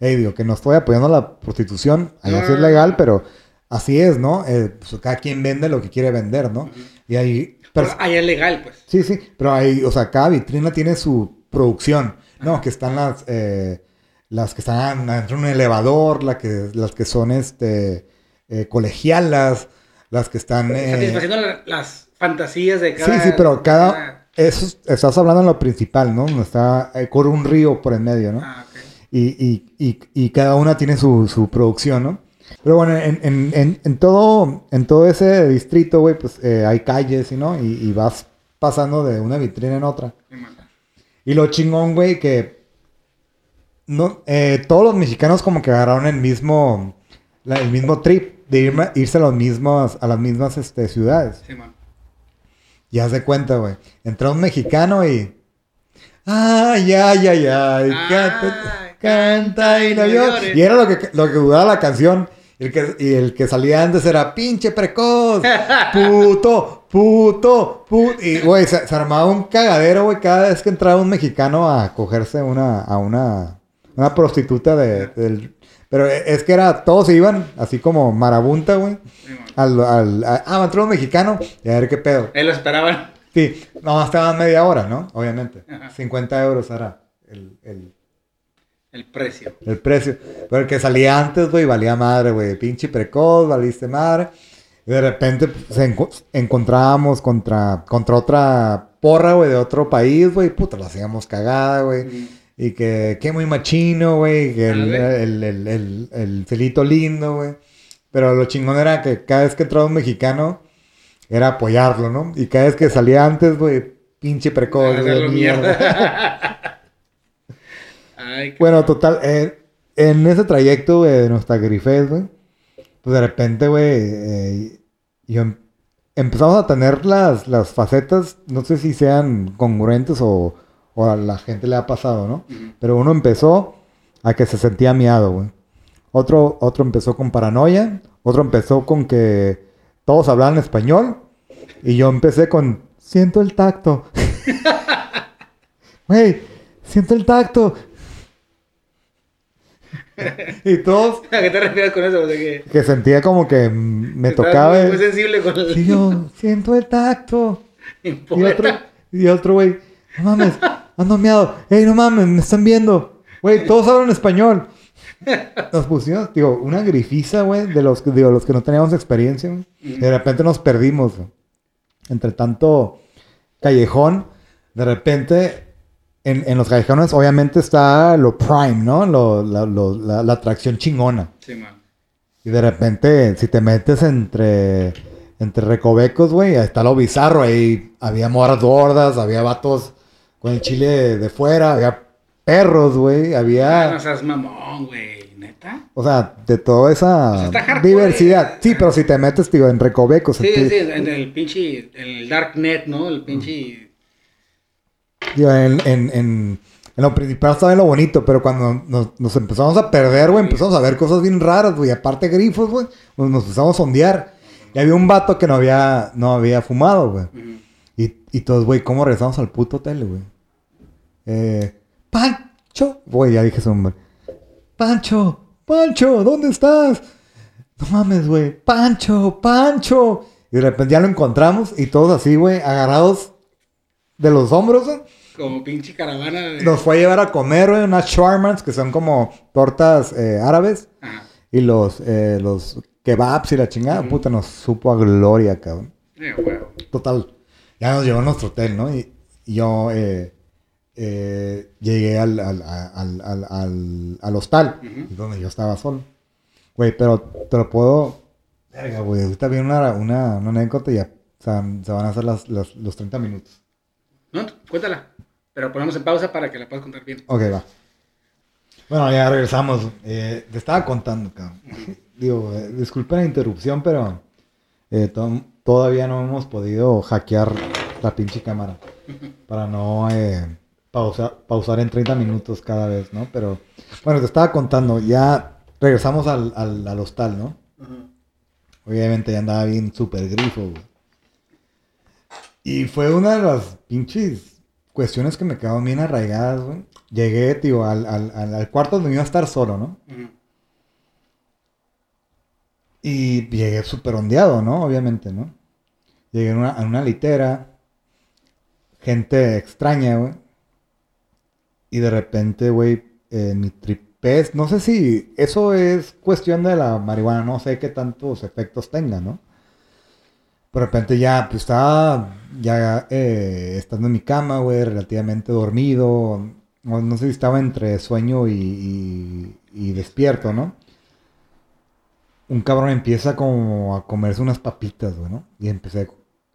Ey, digo, que no estoy apoyando la prostitución, allá sí es legal, pero así es, ¿no? Eh, pues cada quien vende lo que quiere vender, ¿no? Y ahí... Pero allá es legal, pues. Sí, sí, pero hay, o sea, cada vitrina tiene su producción, ¿no? Que están las, eh, las que están dentro de un elevador, la que, las que son, este, eh, colegialas, las que están... eh, Satisfaciendo la- las fantasías de cada... sí, sí, pero cada... cada- Eso, es- estás hablando en lo principal, ¿no? Está, eh, corre un río por en medio, ¿no? Ah, ok. y, y, y, y cada una tiene su, su producción, ¿no? Pero bueno, en, en, en, en todo, en todo ese distrito, güey, pues eh, hay calles, ¿no? Y, y vas pasando de una vitrina en otra. Y lo chingón, güey, que no, eh, todos los mexicanos como que agarraron el mismo, la- el mismo trip de irme- irse a, los mismos, a las mismas este, ciudades. Sí, man. Y haz de cuenta, güey. Entró un mexicano y... Ay, ay, ay, ay. Canta, Ay, canta y no llores. Y era lo que, lo que duraba la canción. Y el, que, y el que salía antes era pinche precoz. [LAUGHS] Puto, puto, puto. Y, güey, se, se armaba un cagadero, güey, cada vez que entraba un mexicano a cogerse una, a una, una prostituta de, del... Pero es que era, todos se iban así como marabunta, güey. Sí. Al, al, a- ah, entró un mexicano. Y a ver qué pedo. Ahí lo esperaban. Sí, no, estaban media hora, ¿no? Obviamente. Ajá. 50 euros era el, el, El precio. el precio. Pero el que salía antes, güey, valía madre, güey. Pinche precoz, valiste madre. Y de repente pues, se enco- encontrábamos contra, contra otra porra, güey, de otro país, güey. Puta, la hacíamos cagada, güey. Y que, que muy machino, güey. Que el, el, el, el, celito lindo, güey. Pero lo chingón era que cada vez que entraba un mexicano, era apoyarlo, ¿no? Y cada vez que salía antes, güey, pinche precoz, güey, mierda. [LAUGHS] [LAUGHS] Ay, qué- Bueno, total, eh, en ese trayecto, güey, de nuestra grifez, güey, pues de repente, güey, eh, yo em- empezamos a tener las, las facetas, no sé si sean congruentes o, o a la gente le ha pasado, ¿no? Pero uno empezó a que se sentía miado, güey. Otro, otro empezó con paranoia, otro empezó con que todos hablaban español, y yo empecé con, siento el tacto. [LAUGHS] Güey, siento el tacto. [LAUGHS] y todos [LAUGHS] ¿A qué te refieres con eso? O sea, que que sentía como que me tocaba. Muy, muy sensible con el... Y yo, siento el tacto. Y otro, y otro güey, no mames, ando miado. Ey, no mames, me están viendo. Güey, todos hablan español. [LAUGHS] Nos pusimos, digo, una grifiza, güey, de los, que- digo, los que no teníamos experiencia, güey. De repente nos perdimos, güey. Entre tanto callejón, de repente, en, en los callejones, obviamente está lo prime, ¿no? Lo- la, lo- la- la atracción chingona. Sí, man. Y de repente, si te metes entre, entre recovecos, güey, está lo bizarro. Ahí había moras gordas, había vatos con el chile de, fuera, había perros, güey, Ah, no había... seas mamón, güey. ¿Neta? O sea, de toda esa hardcore, diversidad. eh. Sí, pero si te metes, digo, en recovecos. Sí, en, sí, en el pinche... En el darknet, ¿no? El pinche... digo, en, en, en- en lo principal estaba lo bonito, pero cuando nos, nos empezamos a perder, güey, empezamos a ver cosas bien raras, güey. Aparte grifos, güey, nos empezamos a sondear. Y había un vato que no había, no había fumado, güey. Ujú. Y, y todos, güey, ¿cómo regresamos al puto hotel, güey? Eh, Pancho. Güey, ya dije su nombre. Pancho, Pancho, ¿dónde estás? No mames, güey. Pancho, Pancho. Y de repente ya lo encontramos y todos así, güey, agarrados de los hombros, güey. Como pinche caravana de... Nos fue a llevar a comer, güey, unas shawarmas que son como tortas eh, árabes. Ajá. Y los, eh, los kebabs y la chingada, puta, nos supo a gloria, cabrón. Eh. Total, ya nos llevó a nuestro hotel, ¿no? Y, y yo eh, eh, llegué al, al, al, al, al, al hostal, Ujú. donde yo estaba solo. Güey, pero te lo puedo... Verga, güey, ahorita viene una, una, una anécdota y ya o sea, se van a hacer las, las- los 30 minutos. No, cuéntala. Pero ponemos en pausa para que la puedas contar bien. Ok, va. Bueno, ya regresamos. Eh, te estaba contando, cabrón. Digo, eh, disculpen la interrupción, pero eh, to- todavía no hemos podido hackear la pinche cámara. Para no eh, pausa- pausar en 30 minutos cada vez, ¿no? Pero, bueno, te estaba contando. Ya regresamos al, al, al hostal, ¿no? Obviamente ya andaba bien súper grifo, güey. Y fue una de las pinches cuestiones que me quedaron bien arraigadas, güey. Llegué, tío, al, al, cuarto donde iba a estar solo, ¿no? Y llegué súper ondeado, ¿no? Obviamente, ¿no? Llegué en una, en una litera, gente extraña, güey. Y de repente, güey, eh, mi tripés, no sé si eso es cuestión de la marihuana, no sé qué tantos efectos tenga, ¿no? De repente ya, pues estaba ya eh, estando en mi cama, güey, relativamente dormido. No, no sé si estaba entre sueño y, y- y despierto, ¿no? Un cabrón empieza como a comerse unas papitas, güey, ¿no? Y empecé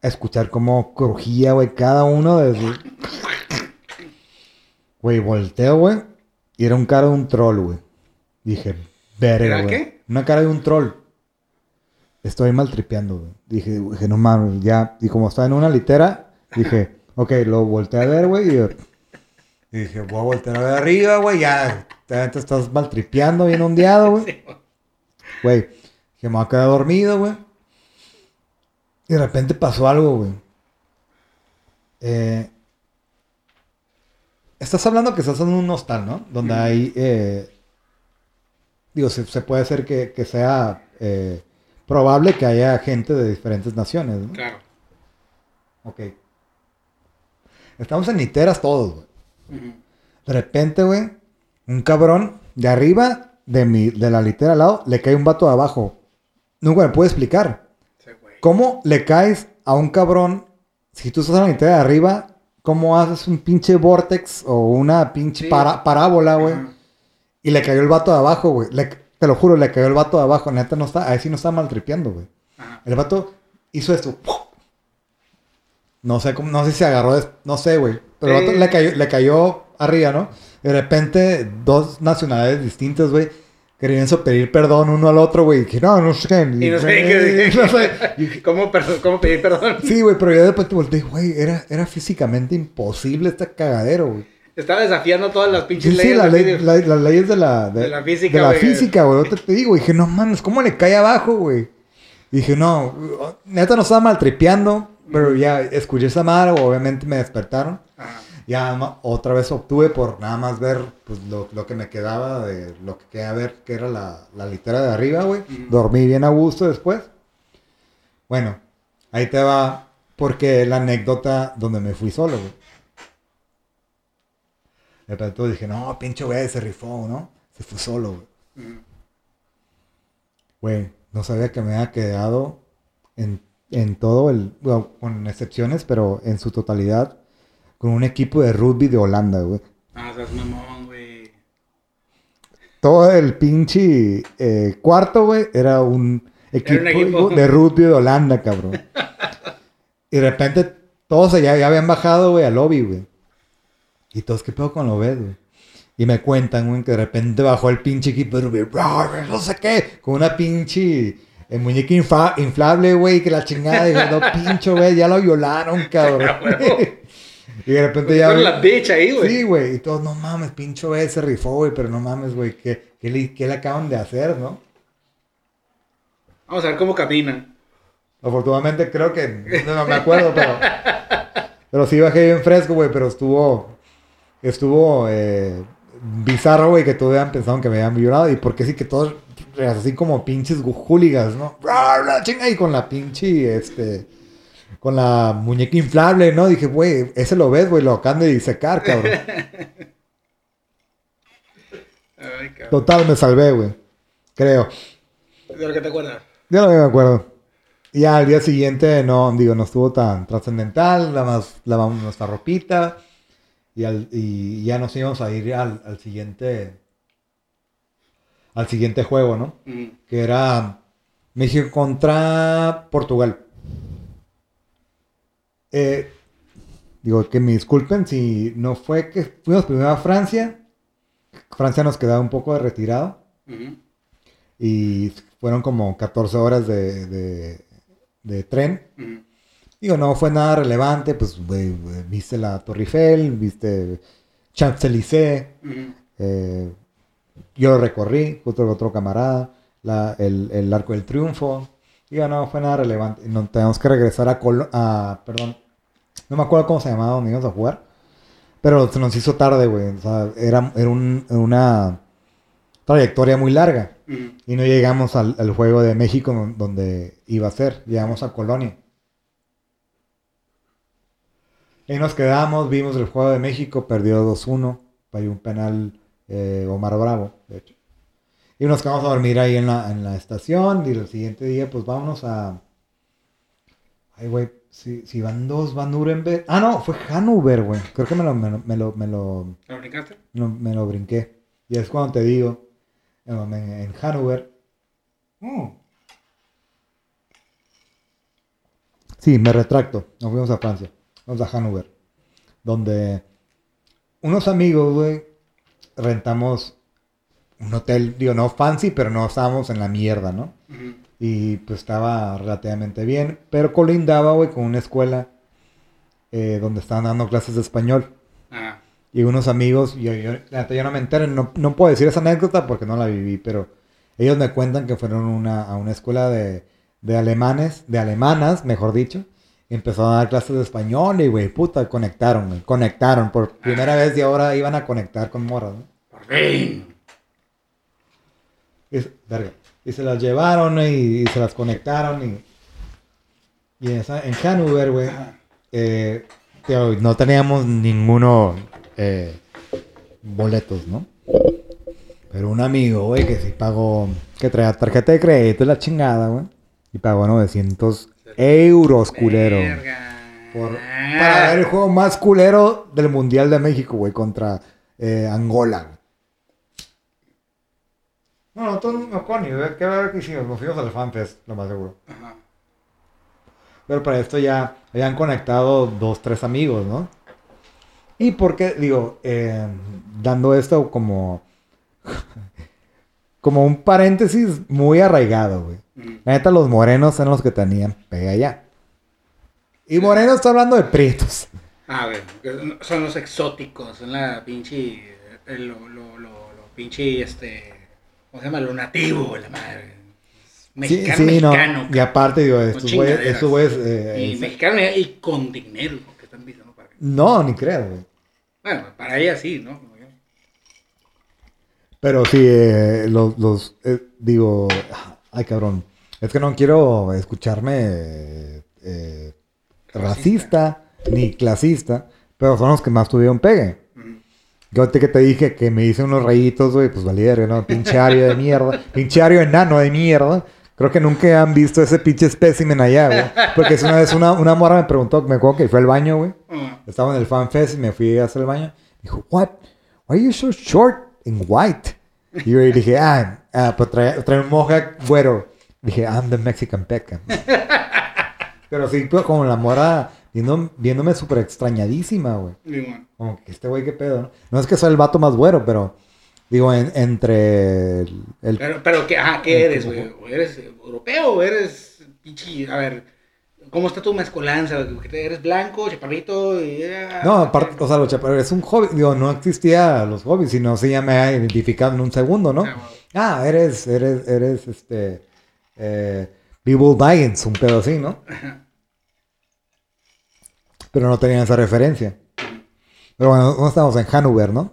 a escuchar cómo crujía, güey, cada uno de sus... Güey, volteo, güey, y era un cara de un troll, güey. Dije, verga, ¿Era güey. qué? Una cara de un troll. Estoy mal tripeando, güey. Dije, dije, no mames, ya. Y como estaba en una litera, dije, ok, lo volteé a ver, güey. Y, yo- y dije, voy a voltear a ver arriba, güey. Ya, te, te estás mal tripeando, bien ondeado, güey. [LAUGHS] Güey, que me voy a quedar dormido, güey. Y de repente pasó algo, güey. Eh, estás hablando que estás en un hostal, ¿no? Donde hay... eh, digo, se, se puede hacer que, que sea eh, probable que haya gente de diferentes naciones, ¿no? Claro. Ok. Estamos en literas todos, güey. De repente, güey, un cabrón de arriba de, mi, de la litera al lado le cae un vato de abajo. Nunca me puede explicar. ¿Cómo le caes a un cabrón si tú estás en la litera de arriba? ¿Cómo haces un pinche vortex o una pinche Sí. para- parábola, güey? Y le cayó el vato de abajo, güey. Te lo juro, le cayó el vato de abajo. Neta, no está, ahí sí no está maltripeando, güey. El vato hizo esto. No sé cómo, no sé si se agarró, de- no sé, güey. Pero el vato le cayó, le cayó arriba, ¿no? De repente, dos nacionalidades distintas, güey, querían so- pedir perdón uno al otro, güey. Dije, no, no sé qué. Y no sé qué. [LAUGHS] No sé. [LAUGHS] ¿Cómo, perdo- ¿Cómo pedir perdón? Sí, güey, pero ya después te volteé, güey, era, era físicamente imposible este cagadero, güey. Estaba desafiando todas las pinches Sí, sí, leyes la ley- las leyes de la, De la física, De la güey. física, güey. Te digo, dije, no mames, ¿cómo le cae abajo, güey? Dije, no, neta no estaba maltripeando, pero ya escuché esa madre, obviamente me despertaron. Ajá. Ya ma- otra vez obtuve por nada más ver pues, lo, lo que me quedaba de lo que quería ver, que era la, la litera de arriba, güey. Dormí bien a gusto después. Bueno, ahí te va, porque la anécdota donde me fui solo, güey. De repente dije, no, pinche güey, se rifó, ¿no? Se fue solo, güey. No sabía que me había quedado en, en todo el, bueno, con excepciones, pero en su totalidad, con un equipo de rugby de Holanda, güey. Ah, seas mamón, güey. Todo el pinche eh, cuarto, güey, era un equipo, equipo. de rugby de Holanda, cabrón. [LAUGHS] y de repente todos allá ya habían bajado, güey, al lobby, güey. Y todos, ¿qué pedo con lo ves, güey? Y me cuentan, güey, que de repente bajó el pinche equipo de rugby, "Rar, no sé qué, con una pinche eh, muñeca infa- inflable, güey, que la chingada, digo, no, pinche, güey, ya lo violaron, cabrón. [LAUGHS] Y de repente ya... Fueron la bitch ahí, güey. Sí, güey. Y todos, no mames, pincho güey, se rifó, güey. Pero no mames, güey. ¿qué, qué, le, qué le acaban de hacer, no? Vamos a ver cómo camina. Afortunadamente creo que... No, no me acuerdo, pero... Pero sí bajé bien fresco, güey. Pero estuvo... Estuvo... Eh, bizarro, güey. Que todos habían pensado que me habían violado. Y porque sí que todos... Así como pinches hooligas, ¿no? ¡Rar, la chinga! Y con la pinche... Este... Con la muñeca inflable, ¿no? Dije, güey, ese lo ves, güey. Lo acaban de disecar, cabrón. [LAUGHS] Ay, cabrón. Total, me salvé, güey. Creo. ¿De lo que te acuerdas? Ya no me acuerdo. Y al día siguiente, no, digo, no estuvo tan trascendental. Nada más lavamos nuestra ropita. Y, al- y ya nos íbamos a ir al, al siguiente. Al siguiente juego, ¿no? Que era México contra Portugal. Eh, digo, que me disculpen si no fue que fuimos primero a Francia. Francia nos quedaba un poco de retirado. Y fueron como 14 horas de, de- de tren. Digo, no fue nada relevante, pues, güey, viste la Torre Eiffel, viste Champs-Élysées, eh, yo lo recorrí, junto con otro camarada, la- el, el Arco del Triunfo. Digo, no fue nada relevante. No, tenemos que regresar a, Colo- a, perdón, no me acuerdo cómo se llamaba donde íbamos a jugar, Pero se nos hizo tarde, güey. O sea, era, era un- una trayectoria muy larga. Y no llegamos al, al juego de México don- donde iba a ser. Llegamos a Colonia. Y nos quedamos, vimos el juego de México, perdió 2-1. Hay un penal eh, Omar Bravo, de hecho. Y nos quedamos a dormir ahí en la, en la estación. Y el siguiente día, pues vámonos a. Ay, güey, si, si van dos, van Nuremberg. Ah, no, fue Hannover, güey. Creo que me lo, me lo, me lo, me lo, ¿Lo brincaste? no, me lo brinqué. Y es cuando te digo, en, en, Hannover. Mm. Sí, me retracto. Nos fuimos a Francia. Vamos a Hannover. Donde unos amigos, güey, rentamos un hotel, digo, no fancy, pero no estábamos en la mierda, ¿no? Ujú. Y pues estaba relativamente bien. Pero colindaba, güey, con una escuela eh, donde estaban dando clases de español. Ah, Y unos amigos, yo, yo, yo no me entero, no, no puedo decir esa anécdota porque no la viví, pero ellos me cuentan que fueron una, a una escuela de, de alemanes, de alemanas, mejor dicho, y empezaron a dar clases de español y, güey, puta, conectaron, güey, conectaron por primera vez y ahora iban a conectar con morras, ¿no? por fin. Y, verga, y se las llevaron y, y se las conectaron y, y en, esa- en Hannover, güey, eh, no teníamos ninguno eh, boletos, ¿no? Pero un amigo, güey, que sí pagó, que traía tarjeta de crédito y la chingada, güey. Y pagó 900 euros, culero. Por- para ver el juego más culero del Mundial de México, güey, contra eh, Angola. No, no, todos no con ni ver qué ver qué hicimos. Nos fuimos al FanFest, lo más seguro. Ajá. Pero para esto ya habían conectado dos, tres amigos, ¿no? Y porque, digo, eh, dando esto como, [LAUGHS] como un paréntesis muy arraigado, güey. Ujú. La neta, los morenos son los que tenían pega allá. Y moreno está hablando de prietos. Ah, que son los exóticos, son la pinche, el- lo, lo, lo, lo pinche, este, ¿cómo se llama? Lo nativo, la madre. Mexicano, sí, sí, no. mexicano. Y aparte, digo, estos güeyes, chingaderas. estos güeyes, eh, y eh, mexicano y con dinero, que están para que- no, ni creo, güey. Bueno, para ella sí, ¿no? Pero sí, eh, los, los eh, digo, ay cabrón, es que no quiero escucharme eh, eh, racista ni clasista, pero son los que más tuvieron pegue. Yo te que te dije que me hice unos rayitos, güey, pues valiera, ¿no? Pinche ario de mierda, pinche ario enano de mierda. Creo que nunca han visto ese pinche espécimen allá, güey. Porque es una vez una, una morra me preguntó, me acuerdo que fue al baño, güey. Ah, Estaba en el fan fest y me fui a hacer el baño. Dijo, what? Why are you so short and white? Y yo dije, ah, ah pues trae, trae un mohawk güero. Dije, I'm the Mexican Beckham. Pero sí, pues como la mora viendo, viéndome súper extrañadísima, güey. Como que este güey, qué pedo, ¿no? No es que soy el vato más güero, pero digo, en- entre el... el- Pero, pero ¿qué, ajá, ¿qué eres, güey? ¿O ¿Eres europeo o eres pinche, a ver, ¿cómo está tu mezcolanza? ¿Eres blanco, chaparrito? Y, ah, no, aparte, o sea, los chaparros, es un hobby. Digo, no existía los hobbies, sino sí ya me ha identificado en un segundo, ¿no? Ah, bueno. Ah, eres, eres, eres, este, eh, Giants, un pedo así, ¿no? Pero no tenían esa referencia. Pero bueno, no estamos en Hannover, ¿no?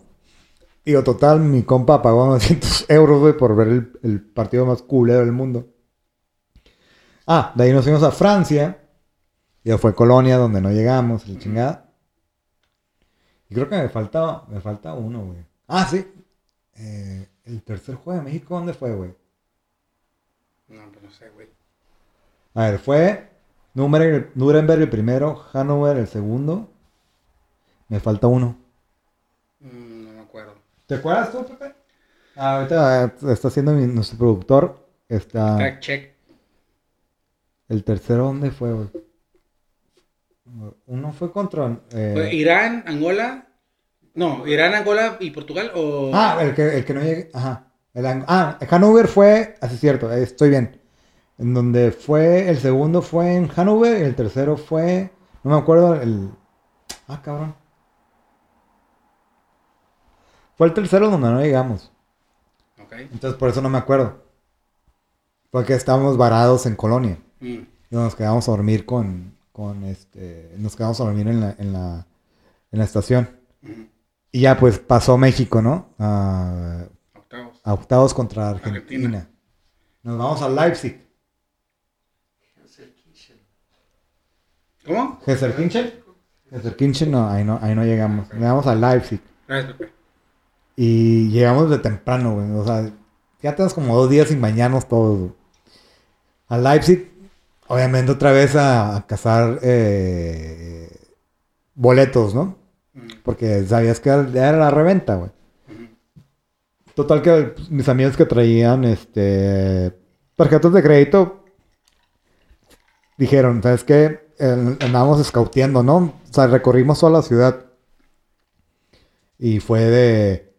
Digo, total, mi compa pagó 900 [LAUGHS] euros, güey, por ver el, el partido más culero del mundo. Ah, de ahí nos fuimos a Francia. Ya fue Colonia, donde no llegamos, la chingada. Y creo que me falta, me falta uno, güey. Ah, sí. Eh, el tercer juego de México, ¿dónde fue, güey? No, pues no sé, güey. A ver, fue Nuremberg, Nuremberg el primero, Hannover el segundo. Me falta uno. Mm, no me acuerdo. ¿Te acuerdas tú, Pepe? Ah, ahorita eh, está haciendo mi- nuestro productor. Está. Fact check. El tercero, ¿dónde fue, güey? Uno fue contra. eh, Fue Irán, Angola. No, Irán, Angola y Portugal o. Ah, el que, el que no llegue. Ajá. El ah, Hannover fue. Así es cierto, eh, estoy bien. En donde fue. El segundo fue en Hannover y el tercero fue. No me acuerdo. El. Ah, cabrón. Fue el tercero donde no llegamos. Ok. Entonces por eso no me acuerdo. Porque estábamos varados en Colonia. Mm. Y nos quedamos a dormir con. con este. Nos quedamos a dormir en la, en la, en la estación. Ujú. Y ya pues pasó México, ¿no? A, Octavos. a octavos contra Argentina. Argentina. Nos vamos a Leipzig. ¿Cómo? ¿Gesserkirchen? Gesserkirchen, no, ahí no, ahí no llegamos. Llegamos a Leipzig. Gracias, Pepe. Y llegamos de temprano, güey. O sea, ya tenemos como dos días sin bañarnos todos, güey. A Leipzig, obviamente otra vez a, a cazar eh, boletos, ¿no? Ujú. Porque sabías que era era la reventa, güey. Total que pues, mis amigos que traían este tarjetas de crédito dijeron, ¿sabes qué? Andábamos scouteando, ¿no? O sea, recorrimos toda la ciudad. Y fue de...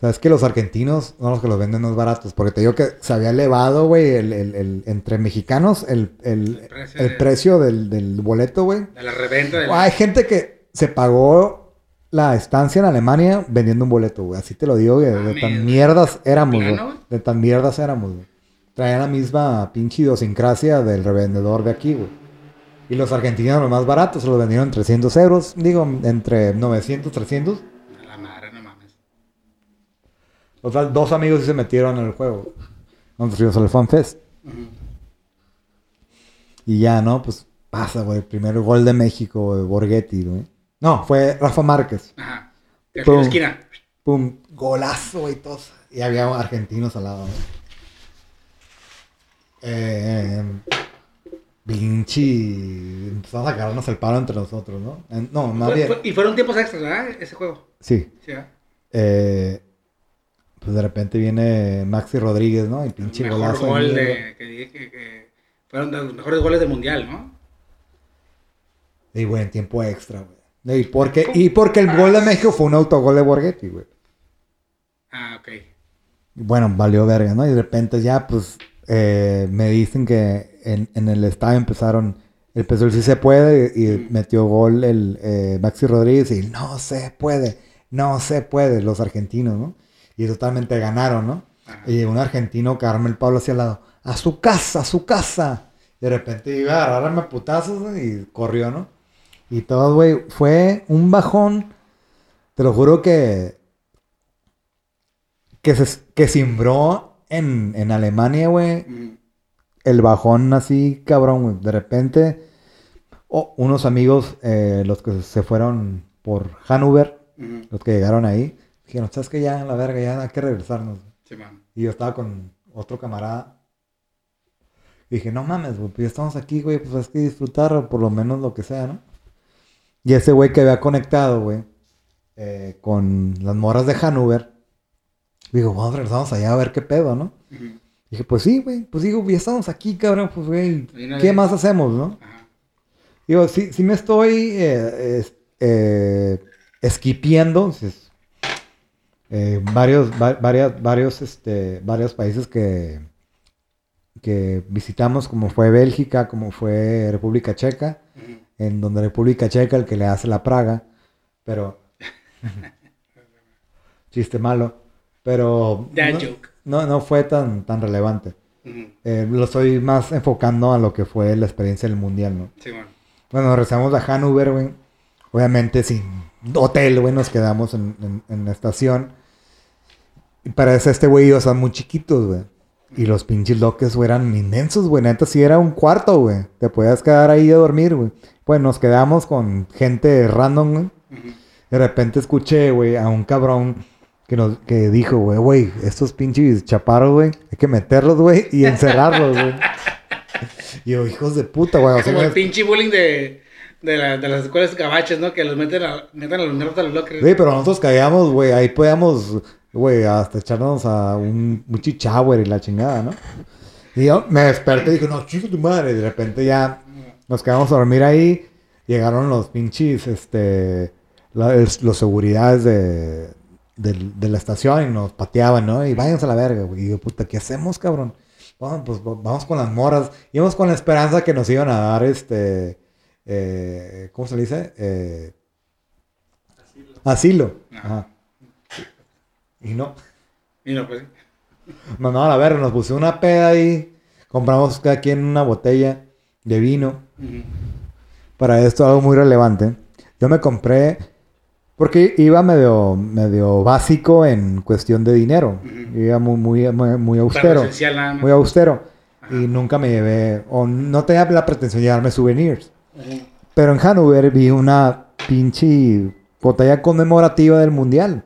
¿Sabes que Los argentinos son los que los venden más baratos. Porque te digo que se había elevado, güey, el, el- el- entre mexicanos el, el- El precio de- precio del, del boleto, güey. De la reventa de Hay gente que se pagó la estancia en Alemania vendiendo un boleto, güey. Así te lo digo, güey. De tan mierdas éramos, güey. De tan mierdas éramos, güey. Traían la misma pinche idiosincrasia del revendedor de aquí, güey. Y los argentinos, los más baratos, se los vendieron en 300 euros. Digo, entre 900, 300. A la madre, no mames. O sea, dos amigos sí se metieron en el juego. Nosotros fuimos al Fan Fest. Ujú. Y ya, ¿no? Pues pasa, güey. Primer gol de México, Borghetti, güey. No, fue Rafa Márquez. Ajá. De Pum. la esquina. Pum, golazo, güey, todos. Y había argentinos al lado, güey. Eh, pinche. Empezamos a agarrarnos el palo entre nosotros, ¿no? No, más Fue- bien. fue- y fueron tiempos extras, ¿verdad? Ese juego. Sí. Sí, ¿verdad? Eh, pues de repente viene Maxi Rodríguez, ¿no? Y pinche Mejor golazo. gol de, que dije que, que fueron de los mejores goles del mundial, ¿no? Y güey, en tiempo extra, güey. Y porque, y porque el gol de México fue un autogol de Borghetti, güey. Ah, ok. Bueno, valió verga, ¿no? Y de repente ya, pues, eh, me dicen que en, en el estadio empezaron, empezó el sí se puede y metió gol el eh, Maxi Rodríguez y no se puede, no se puede, los argentinos, ¿no? Y totalmente ganaron, ¿no? Ajá. Y llegó un argentino, Carmel Pablo hacia el lado, a su casa, a su casa. Y de repente iba a agarrarme a putazos ¿no? y corrió, ¿no? Y todo, güey, fue un bajón, te lo juro que que se que cimbró en, en Alemania, güey, el bajón así, cabrón, güey. De repente, oh, unos amigos, eh, los que se fueron por Hannover, Ujú. los que llegaron ahí, dijeron, ¿sabes qué? Ya, la verga, ya hay que regresarnos. Sí, man. Y yo estaba con otro camarada. Y dije, no mames, güey, pues ya estamos aquí, güey, pues hay que disfrutar por lo menos lo que sea, ¿no? Y ese güey que había conectado, güey, eh, con las moras de Hannover, digo, vamos, regresamos allá a ver qué pedo, ¿no? Dije, pues sí, güey, pues digo, ya estamos aquí, cabrón, pues güey, ¿qué más hacemos, no? Ajá. Digo, sí, sí me estoy eh, es- eh, esquipiendo, es- eh, varios, va- varias, varios, este, varios países que, que visitamos, como fue Bélgica, como fue República Checa, en donde República Checa el que le hace la praga, pero [LAUGHS] chiste malo, pero no, joke. no, no fue tan, tan relevante. Eh, lo estoy más enfocando a lo que fue la experiencia del mundial, ¿no? Sí, man. Bueno, regresamos a Hannover, güey. Obviamente sin hotel, güey, nos quedamos en, en- en la estación. Y para eso este güey, o sea, muy chiquitos, güey. Y los pinches loques, güey, eran inmensos, güey. Neta, sí era un cuarto, güey. Te podías quedar ahí a dormir, güey. Pues nos quedamos con gente random, güey. De repente escuché, güey, a un cabrón que, nos, que dijo, güey, güey, estos pinches chaparros, güey, hay que meterlos, güey, y [LAUGHS] encerrarlos, güey. Y yo, hijos de puta, güey. sea, Como el pinche bullying de, de, la- de las escuelas gabachas, ¿no? Que los meten a, meten a los nerds a los lockers. Sí, pero nosotros caíamos, güey, ahí podíamos, güey, hasta echarnos a un, un chichauer y la chingada, ¿no? Y yo me desperté y dije, no, chico tu madre. Y de repente ya nos quedamos a dormir ahí. Llegaron los pinches, este, la- los seguridades de, del- de la estación y nos pateaban, ¿no? Y váyanse a la verga, güey. Y yo, puta, ¿qué hacemos, cabrón? Bueno, pues va- vamos con las moras. Íbamos con la esperanza que nos iban a dar, este, eh, ¿cómo se le dice? Eh, asilo. Ajá. Y no. Y no, pues. Mandaban a la verga, nos pusimos una peda ahí. Compramos cada quien una botella de vino. Ujú. Para esto algo muy relevante. Yo me compré, Porque iba medio, medio básico en cuestión de dinero. Iba muy, muy, muy, austero. esencial nada más. Muy austero. Ajá. Y nunca me llevé, o no tenía la pretensión de llevarme souvenirs. Pero en Hanover vi una pinche botella conmemorativa del mundial.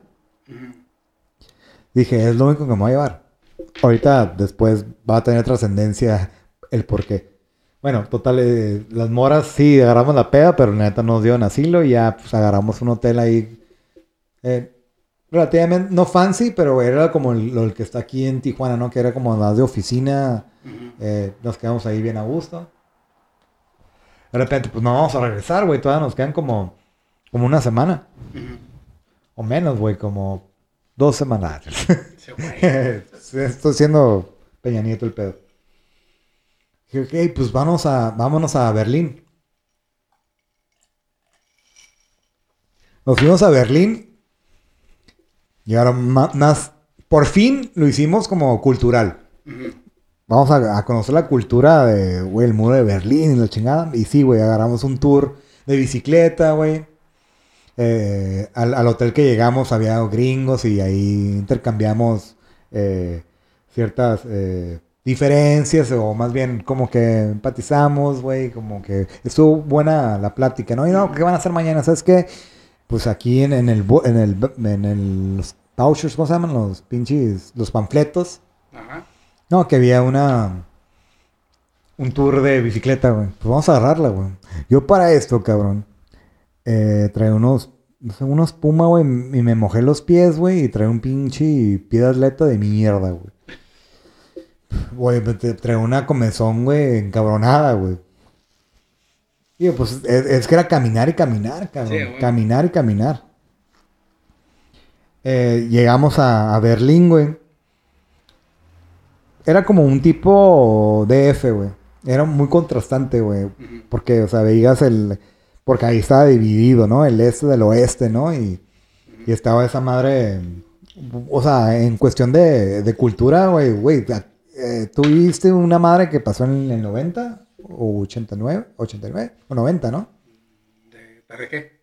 Dije, es lo único que me voy a llevar. Ahorita después va a tener trascendencia el por qué. Bueno, total, eh, las moras sí agarramos la peda, pero neta nos dio en asilo y ya pues agarramos un hotel ahí. eh, relativamente, no fancy, pero era como el, el que está aquí en Tijuana, ¿no? Que era como las de oficina. Eh, nos quedamos ahí bien a gusto. De repente, pues no vamos a regresar, güey. Todavía nos quedan como, como una semana. O menos, güey, como dos semanas. Sí, [LAUGHS] Estoy siendo Peña Nieto el pedo. Dije, ok, pues vamos a, vámonos a Berlín. Nos fuimos a Berlín. Ma- más, por fin lo hicimos como cultural. Vamos a, conocer la cultura de, el muro de Berlín y la chingada. Y sí, güey, agarramos un tour de bicicleta, güey. Eh, al, al hotel que llegamos había gringos y ahí intercambiamos eh, ciertas eh, diferencias o más bien como que empatizamos, güey, como que estuvo buena la plática, ¿no? Y no, ¿qué van a hacer mañana? ¿Sabes qué? Pues aquí en, en el, en el, en el, los vouchers, ¿cómo se llaman? Los pinches, los panfletos. Ajá. No, que había una. Un tour de bicicleta, güey. Pues vamos a agarrarla, güey. Yo para esto, cabrón. Eh, trae unos. No sé, unos puma, güey. Y me mojé los pies, güey. Y trae un pinche pie de atleta de mierda, güey. Güey, te- trae una comezón, güey, encabronada, güey. Y pues es, es que era caminar y caminar, cabrón. Sí. Caminar y caminar. Eh, llegamos a, a Berlín, güey. Era como un tipo DF, güey. Era muy contrastante, güey. Porque, o sea, veías el... Porque ahí estaba dividido, ¿no? El este del oeste, ¿no? Y, y estaba esa madre... O sea, en cuestión de, de cultura, güey, güey. Eh, ¿Tú viste una madre que pasó en el 90? ¿O 89? ¿89? O 90, ¿no? ¿De, ¿Para qué?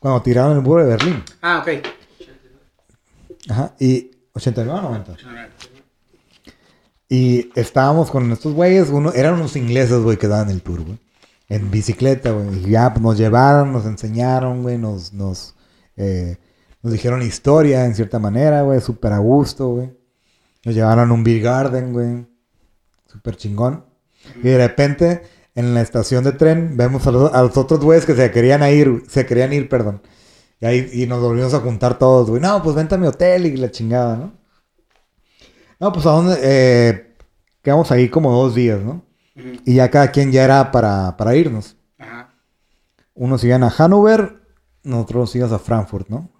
Cuando tiraron el muro de Berlín. Ah, ok. Ajá. Y... ¿89 o 90? No, no. Y estábamos con estos güeyes, uno, eran unos ingleses, güey, que daban el tour, güey. En bicicleta, güey. Y ya nos llevaron, nos enseñaron, güey, nos, nos, eh, nos dijeron historia en cierta manera, güey, súper a gusto, güey. Nos llevaron a un beer garden, güey. Súper chingón. Y de repente, en la estación de tren, vemos a los, a los otros güeyes que se querían ir, se querían ir, perdón. Y ahí y nos volvimos a juntar todos, güey. No, pues vente a mi hotel y la chingada, ¿no? No, pues a dónde, eh, quedamos ahí como dos días, ¿no? Y ya cada quien ya era para, para irnos. Ajá. Unos iban a Hannover, nosotros íbamos a Frankfurt, ¿no?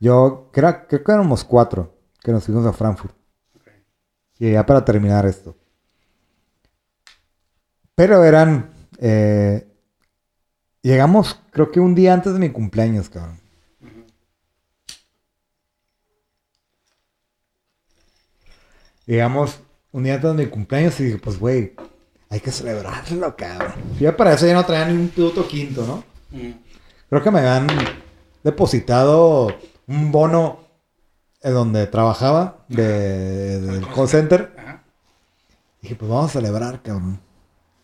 Yo creo, creo que éramos cuatro que nos fuimos a Frankfurt. Y ya para terminar esto. Pero eran... eh, llegamos creo que un día antes de mi cumpleaños, cabrón. Llegamos un día antes de mi cumpleaños y dije, pues, güey, hay que celebrarlo, cabrón. Ya para eso ya no traía ni un puto quinto, ¿no? Ujú. Creo que me habían depositado un bono donde trabajaba de, del call center. Ajá. Dije, pues vamos a celebrar, cabrón.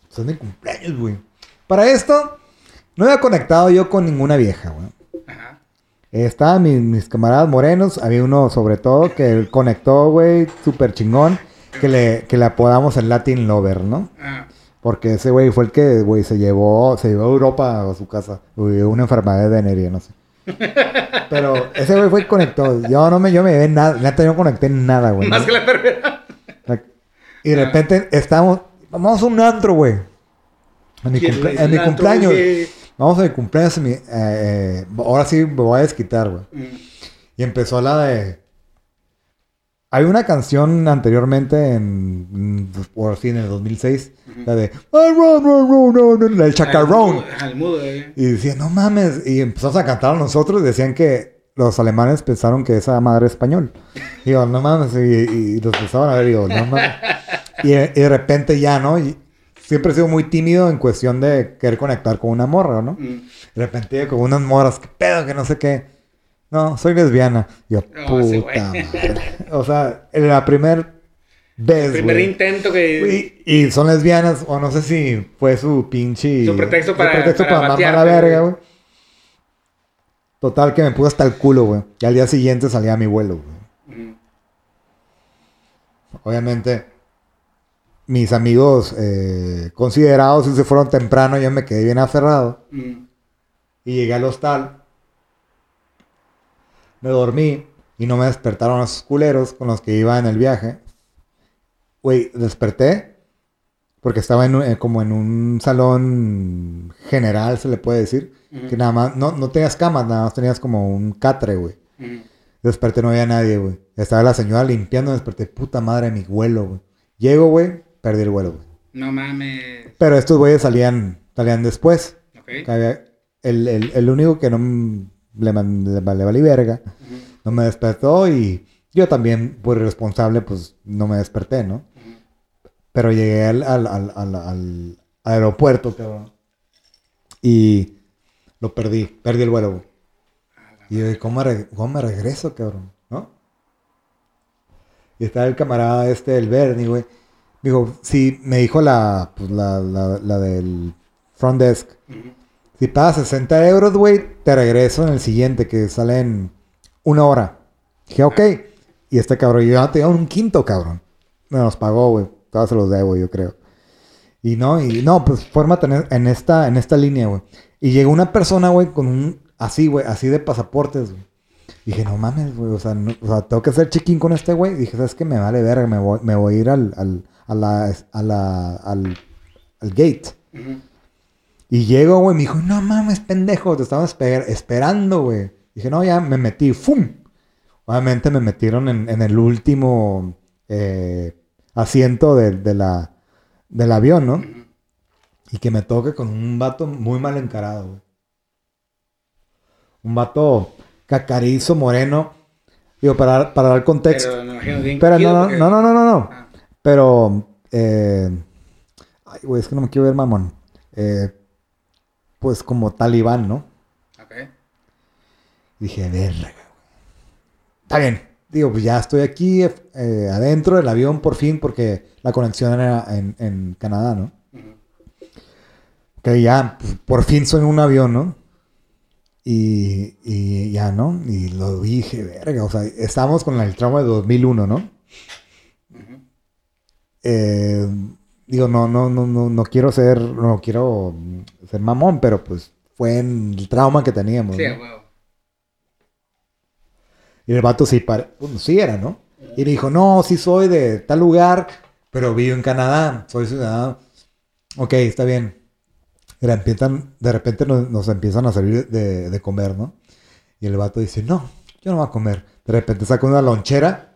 Es mi cumpleaños, güey. Para esto, no había conectado yo con ninguna vieja, güey. Ajá. Estaban mis, mis camaradas morenos, había uno sobre todo que conectó, güey, súper chingón, que le, que le apodamos el Latin Lover, ¿no? Ah, Porque ese güey fue el que, güey, se llevó, se llevó a Europa a su casa, güey, una enfermedad de veneria, no sé. Pero ese güey fue el que conectó, yo no me, yo me llevé nada, neta yo no conecté nada, güey. Más ¿no? que la enfermedad. Y de repente estamos, vamos a un antro, güey. En mi, ¿Quién cumple- le en mi antro, cumpleaños. güey? Vamos a mi cumpleaños. mi- eh, eh, ahora sí me voy a desquitar, güey. Ujú. Y empezó la de. Hay una canción anteriormente en. Por así en el 2006. La de. "I run, run, run, run", run", La del chacarrón. Eh. Y decían, no mames. Y empezamos a cantar a nosotros. y Decían que los alemanes pensaron que esa madre es español. Y yo, no mames. Y, y los empezaban a ver. Y no mames. Y, y de repente ya, ¿no? Y siempre he sido muy tímido en cuestión de querer conectar con una morra, ¿no? Mm. De repente con unas morras, qué pedo, que no sé qué. No, soy lesbiana. Yo, No, sí, puta güey. madre. O sea, en la primer vez, El primer intento que. Y, y son lesbianas, o no sé si fue su pinche... Su pretexto para- pretexto para para, mamar la verga, güey. Total, que me puse hasta el culo, güey. Y al día siguiente salía mi vuelo, güey. Mm. Obviamente, mis amigos eh, considerados sí se fueron temprano, yo me quedé bien aferrado. Mm. Y llegué al hostal. Me dormí y no me despertaron esos culeros con los que iba en el viaje. Güey, desperté porque estaba en un- eh, como en un salón general, se le puede decir. Que nada más, no, no tenías camas, nada más tenías como un catre, güey. Desperté, no había nadie, güey. Estaba la señora limpiando, desperté, puta madre, mi vuelo, güey. Llego, güey, perdí el vuelo, güey. No mames. Pero estos güeyes salían, salían después. Ok. El, el- el único que no le, man- le, le valí verga, no me despertó y yo también, por irresponsable, pues no me desperté, ¿no? Pero llegué al, al, al, al- aeropuerto, cabrón. Y lo perdí, perdí el vuelo. Y yo, ¿cómo, ¿cómo me regreso, cabrón? ¿No? Y estaba el camarada este, el Bernie, güey. Digo, sí, me dijo la, pues, la, la, del front desk. Ujú. Si pagas 60 euros, güey, te regreso en el siguiente, que sale en una hora. Dije, ok. Y este cabrón, yo ya te un quinto, cabrón. Me los pagó, güey. Todos se los debo, yo creo. Y no, y no, pues fórmate en, en esta, en esta línea, güey. Y llegó una persona, güey, con un, así, güey, así de pasaportes, güey. Dije, no mames, güey, o sea, no- o sea, tengo que ser chiquín con este güey. Dije, ¿sabes qué? Me vale verga, me voy, me voy a ir al, al, a la, a la, al, al gate. Y llego, güey, me dijo, no mames, pendejo, te esper- esperando, güey. Dije, no, ya me metí, ¡fum! Obviamente me metieron en, en el último eh, asiento de, de la, del avión, ¿no? Y que me toque con un vato muy mal encarado, güey. Un vato cacarizo, moreno. Digo, para, para dar contexto. Pero no, no, no, no, no, no, no. Ah, Pero, eh, ay, güey, es que no me quiero ver mamón. Eh, pues como talibán, ¿no? ok. Dije, verga, güey. Está bien. Digo, pues ya estoy aquí eh, adentro del avión por fin porque la conexión era en, en Canadá, ¿no? Que ya, pues, por fin soy en un avión, ¿no? Y, y ya, ¿no? Y lo dije, verga, o sea, estábamos con el trauma de 2001, ¿no? Eh, digo, no, no, no, no, no quiero ser, no quiero ser mamón, pero pues fue en el trauma que teníamos, Sí, ¿no? Y el vato sí, bueno, sí era, ¿no? Y me dijo, no, sí soy de tal lugar, pero vivo en Canadá, soy ciudadano. Ok, está bien. Y de repente, de repente nos, nos empiezan a servir de, de comer, ¿no? Y el vato dice, no, yo no voy a comer. De repente saca una lonchera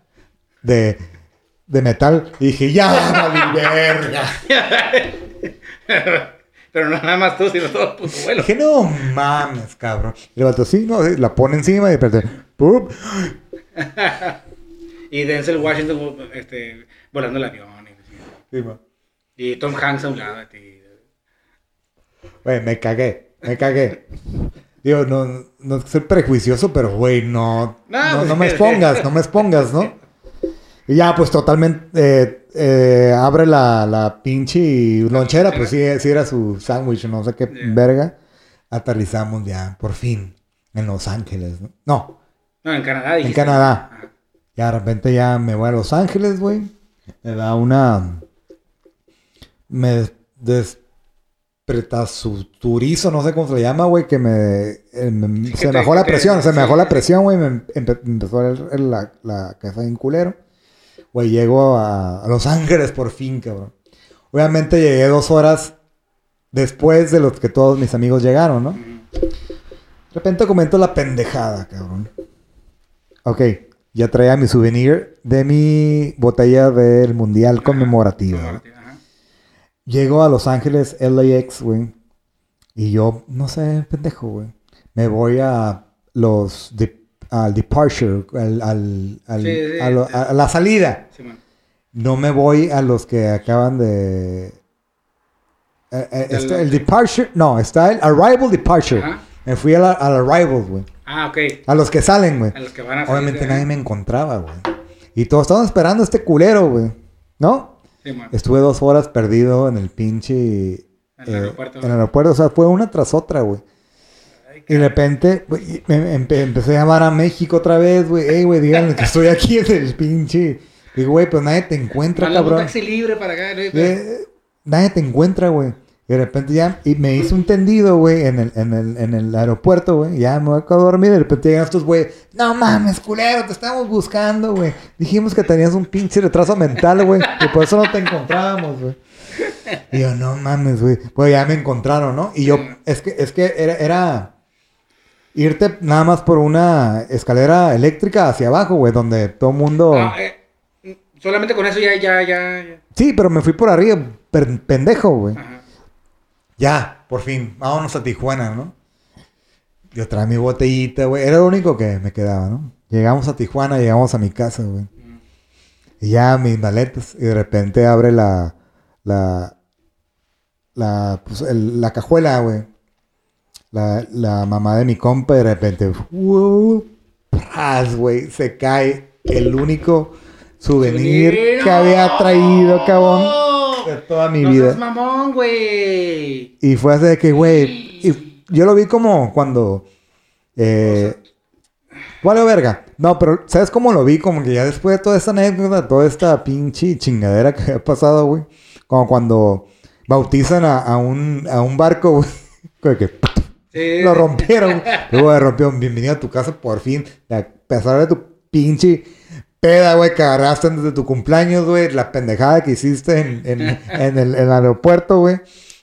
de, de metal y dije, ya, [LAUGHS] vale verga. [LAUGHS] Pero no nada más tú, sino todo el puto vuelo. Dije, no mames, cabrón. Y el vato, sí, no, sí", la pone encima y de repente, ¡pup! [LAUGHS] Y Denzel Washington este, volando el avión. Y, Sí, y Tom Hanks a un lado de ti. Güey, me cagué, me cagué. Digo, no, no ser prejuicioso, pero güey, no, No, no, no pues, me expongas, no me expongas, ¿no? Y ya, pues totalmente, eh, eh, abre la, la pinche lonchera, pues sí, sí era su sándwich, no sé qué Yeah. verga. Aterrizamos ya, por fin, en Los Ángeles, ¿no? No, No, en Canadá. en dijiste. Canadá. Ajá. Ya de repente ya me voy a Los Ángeles, güey. Me da una... Me despretasuturizo, no sé cómo se le llama, güey, que me... eh, se me te- bajó la que- presión, se me bajó la presión, güey. Me empe- empezó a ver la, la cabeza bien culero. Güey, llego a, a Los Ángeles por fin, cabrón. Obviamente llegué dos horas después de los que todos mis amigos llegaron, ¿no? De repente comento la pendejada, cabrón. Ok, ya traía mi souvenir de mi botella del mundial conmemorativa. Llego a Los Ángeles, LAX, güey. Y yo, no sé, pendejo, güey. Me voy a los... de- al departure, al, al- al- Sí, sí, a, lo- sí. a la salida. No me voy a los que acaban de... Eh, eh, está el departure, no, está el arrival departure. Ajá. Me fui al, al arrival, güey. Ah, ok. A los que salen, güey. A los que van a salir Obviamente nadie me encontraba, güey. Y todos estaban esperando a este culero, güey. ¿No? Sí, man. Estuve dos horas perdido en el pinche... En el eh, aeropuerto. En el aeropuerto, o sea, fue una tras otra, güey. Y de repente, güey, me, empe- empecé a llamar a México otra vez, güey. Ey, güey, díganle que estoy aquí en el pinche... Digo, güey, pero nadie te encuentra, un cabrón. taxi libre para acá. Eh, nadie te encuentra, güey. Y de repente ya, y me hizo un tendido, güey, en el, en el, en el aeropuerto, güey. Ya me voy a dormir. Y de repente llegan estos, güey. No mames, culero, te estamos buscando, güey. Dijimos que tenías un pinche retraso mental, güey. Y por eso no te encontrábamos, güey. Y yo, no mames, güey. Pues ya me encontraron, ¿no? Y yo, es que, es que era, era irte nada más por una escalera eléctrica hacia abajo, güey, donde todo el mundo. Ah, eh, solamente con eso ya, ya, ya. ya. Sí, pero me fui por arriba, pendejo, güey. Ya, por fin, vámonos a Tijuana, ¿no? Yo traía mi botellita, güey. Era lo único que me quedaba, ¿no? Llegamos a Tijuana, llegamos a mi casa, güey. Y ya mis maletas. Y de repente abre la. La. La. Pues, el- la cajuela, güey. La, la mamá de mi compa, y de repente. ¡wow! ¡pras, güey! Se cae el único souvenir que había traído, cabrón. De toda mi no vida. seas mamón, güey. Y fue así de que, güey. Y yo lo vi como cuando. Eh, Vale, verga. No, pero ¿sabes cómo lo vi? Como que ya después de toda esta anécdota, toda esta pinche chingadera que había pasado, güey. Como cuando bautizan a, a un, a un barco, güey. [LAUGHS] Que Sí. lo rompieron. [LAUGHS] Luego de rompieron. Bienvenido a tu casa por fin. A pesar de tu pinche peda, güey, que agarraste antes de tu cumpleaños, güey. La pendejada que hiciste en, en, [LAUGHS] en el, en el aeropuerto, güey.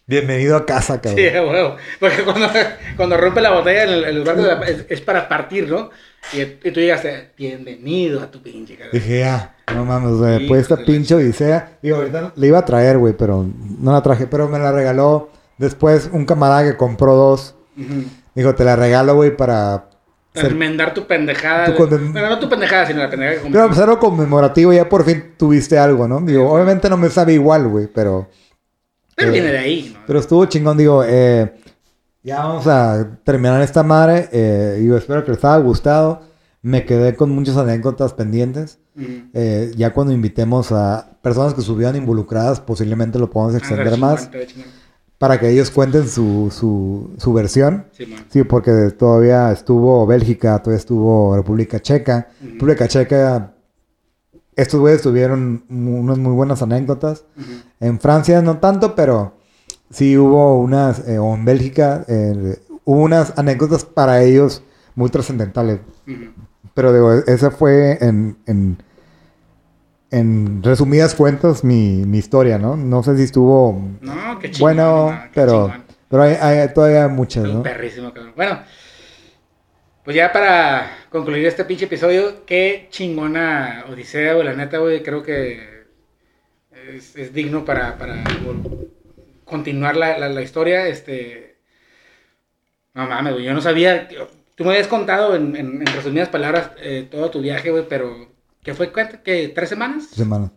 Bienvenido a casa, cabrón. Sí, huevo. Porque cuando, cuando rompe la botella en el, el barco de la- es, es para partir, ¿no? Y, y tú llegaste, bienvenido a tu pinche cabrón. Dije, ya, no mames, güey. Después de esta pinche odisea. Digo, ahorita le iba a traer, güey, pero no la traje. Pero me la regaló después un camarada que compró dos. Digo, te la regalo, güey, para ser... enmendar tu pendejada. Tu Bueno, no tu pendejada, sino la pendejada que Pero pues algo conmemorativo, ya por fin tuviste algo, ¿no? Digo, obviamente no me sabe igual, güey, pero... Pero eh, viene de ahí, ¿no? Pero estuvo chingón, digo, eh, ya vamos a terminar esta madre. Eh, digo, espero que les haya gustado. Me quedé con muchas anécdotas pendientes. Eh, ya cuando invitemos a personas que estuvieron involucradas, posiblemente lo podemos extender Ah, más chingón, te ve chingón. Para que ellos cuenten su, su, su versión. Sí, porque todavía estuvo Bélgica, todavía estuvo República Checa. Ujú. República Checa, estos güeyes tuvieron unas muy buenas anécdotas. En Francia no tanto, pero sí hubo unas, eh, o en Bélgica, eh, hubo unas anécdotas para ellos muy trascendentales. Pero digo, esa fue en, en, en resumidas cuentas mi, mi historia, ¿no? No sé si estuvo No, qué chingón. bueno, no, qué pero, chingón. pero hay, hay todavía muchas, ¿no? perrísimo, cabrón. Bueno, pues ya para concluir este pinche episodio, qué chingona Odisea, güey. La neta, güey, creo que es, es digno para, para continuar la, la, la historia. Este. No mames, güey. Yo no sabía. Tú me habías contado en, en, en resumidas palabras eh, todo tu viaje, güey, pero. ¿Qué fue? ¿Cuánto? ¿Qué? ¿Tres semanas? Semana.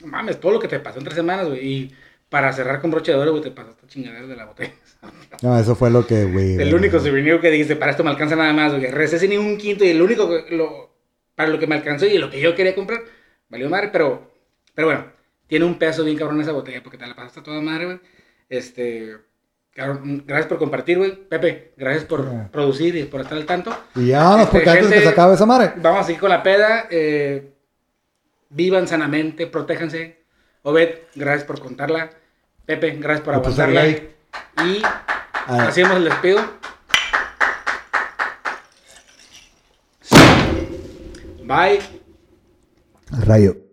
No mames, todo lo que te pasó en tres semanas, güey. Y para cerrar con broche de oro, güey, te pasaste chingadera de la botella. [LAUGHS] No, eso fue lo que, güey. El único souvenir que dijiste, para esto me alcanza nada más, güey. Recé sin ningún quinto y el único, que- lo, para lo que me alcanzó y lo que yo quería comprar, valió madre, pero, pero bueno, tiene un peso bien cabrón esa botella porque te la pasaste a toda madre, güey. Este, gracias por compartir, güey. Pepe, gracias por Yeah. producir y por estar al tanto. Y ya vámonos, Este, porque antes gente- que se acabe esa madre. Vamos a seguir con la peda. eh, vivan sanamente, protéjanse. Obed, gracias por contarla. Pepe, gracias por Ah, pues, aguantarla. Y Ah, Hacemos el despido. Bye. Rayo.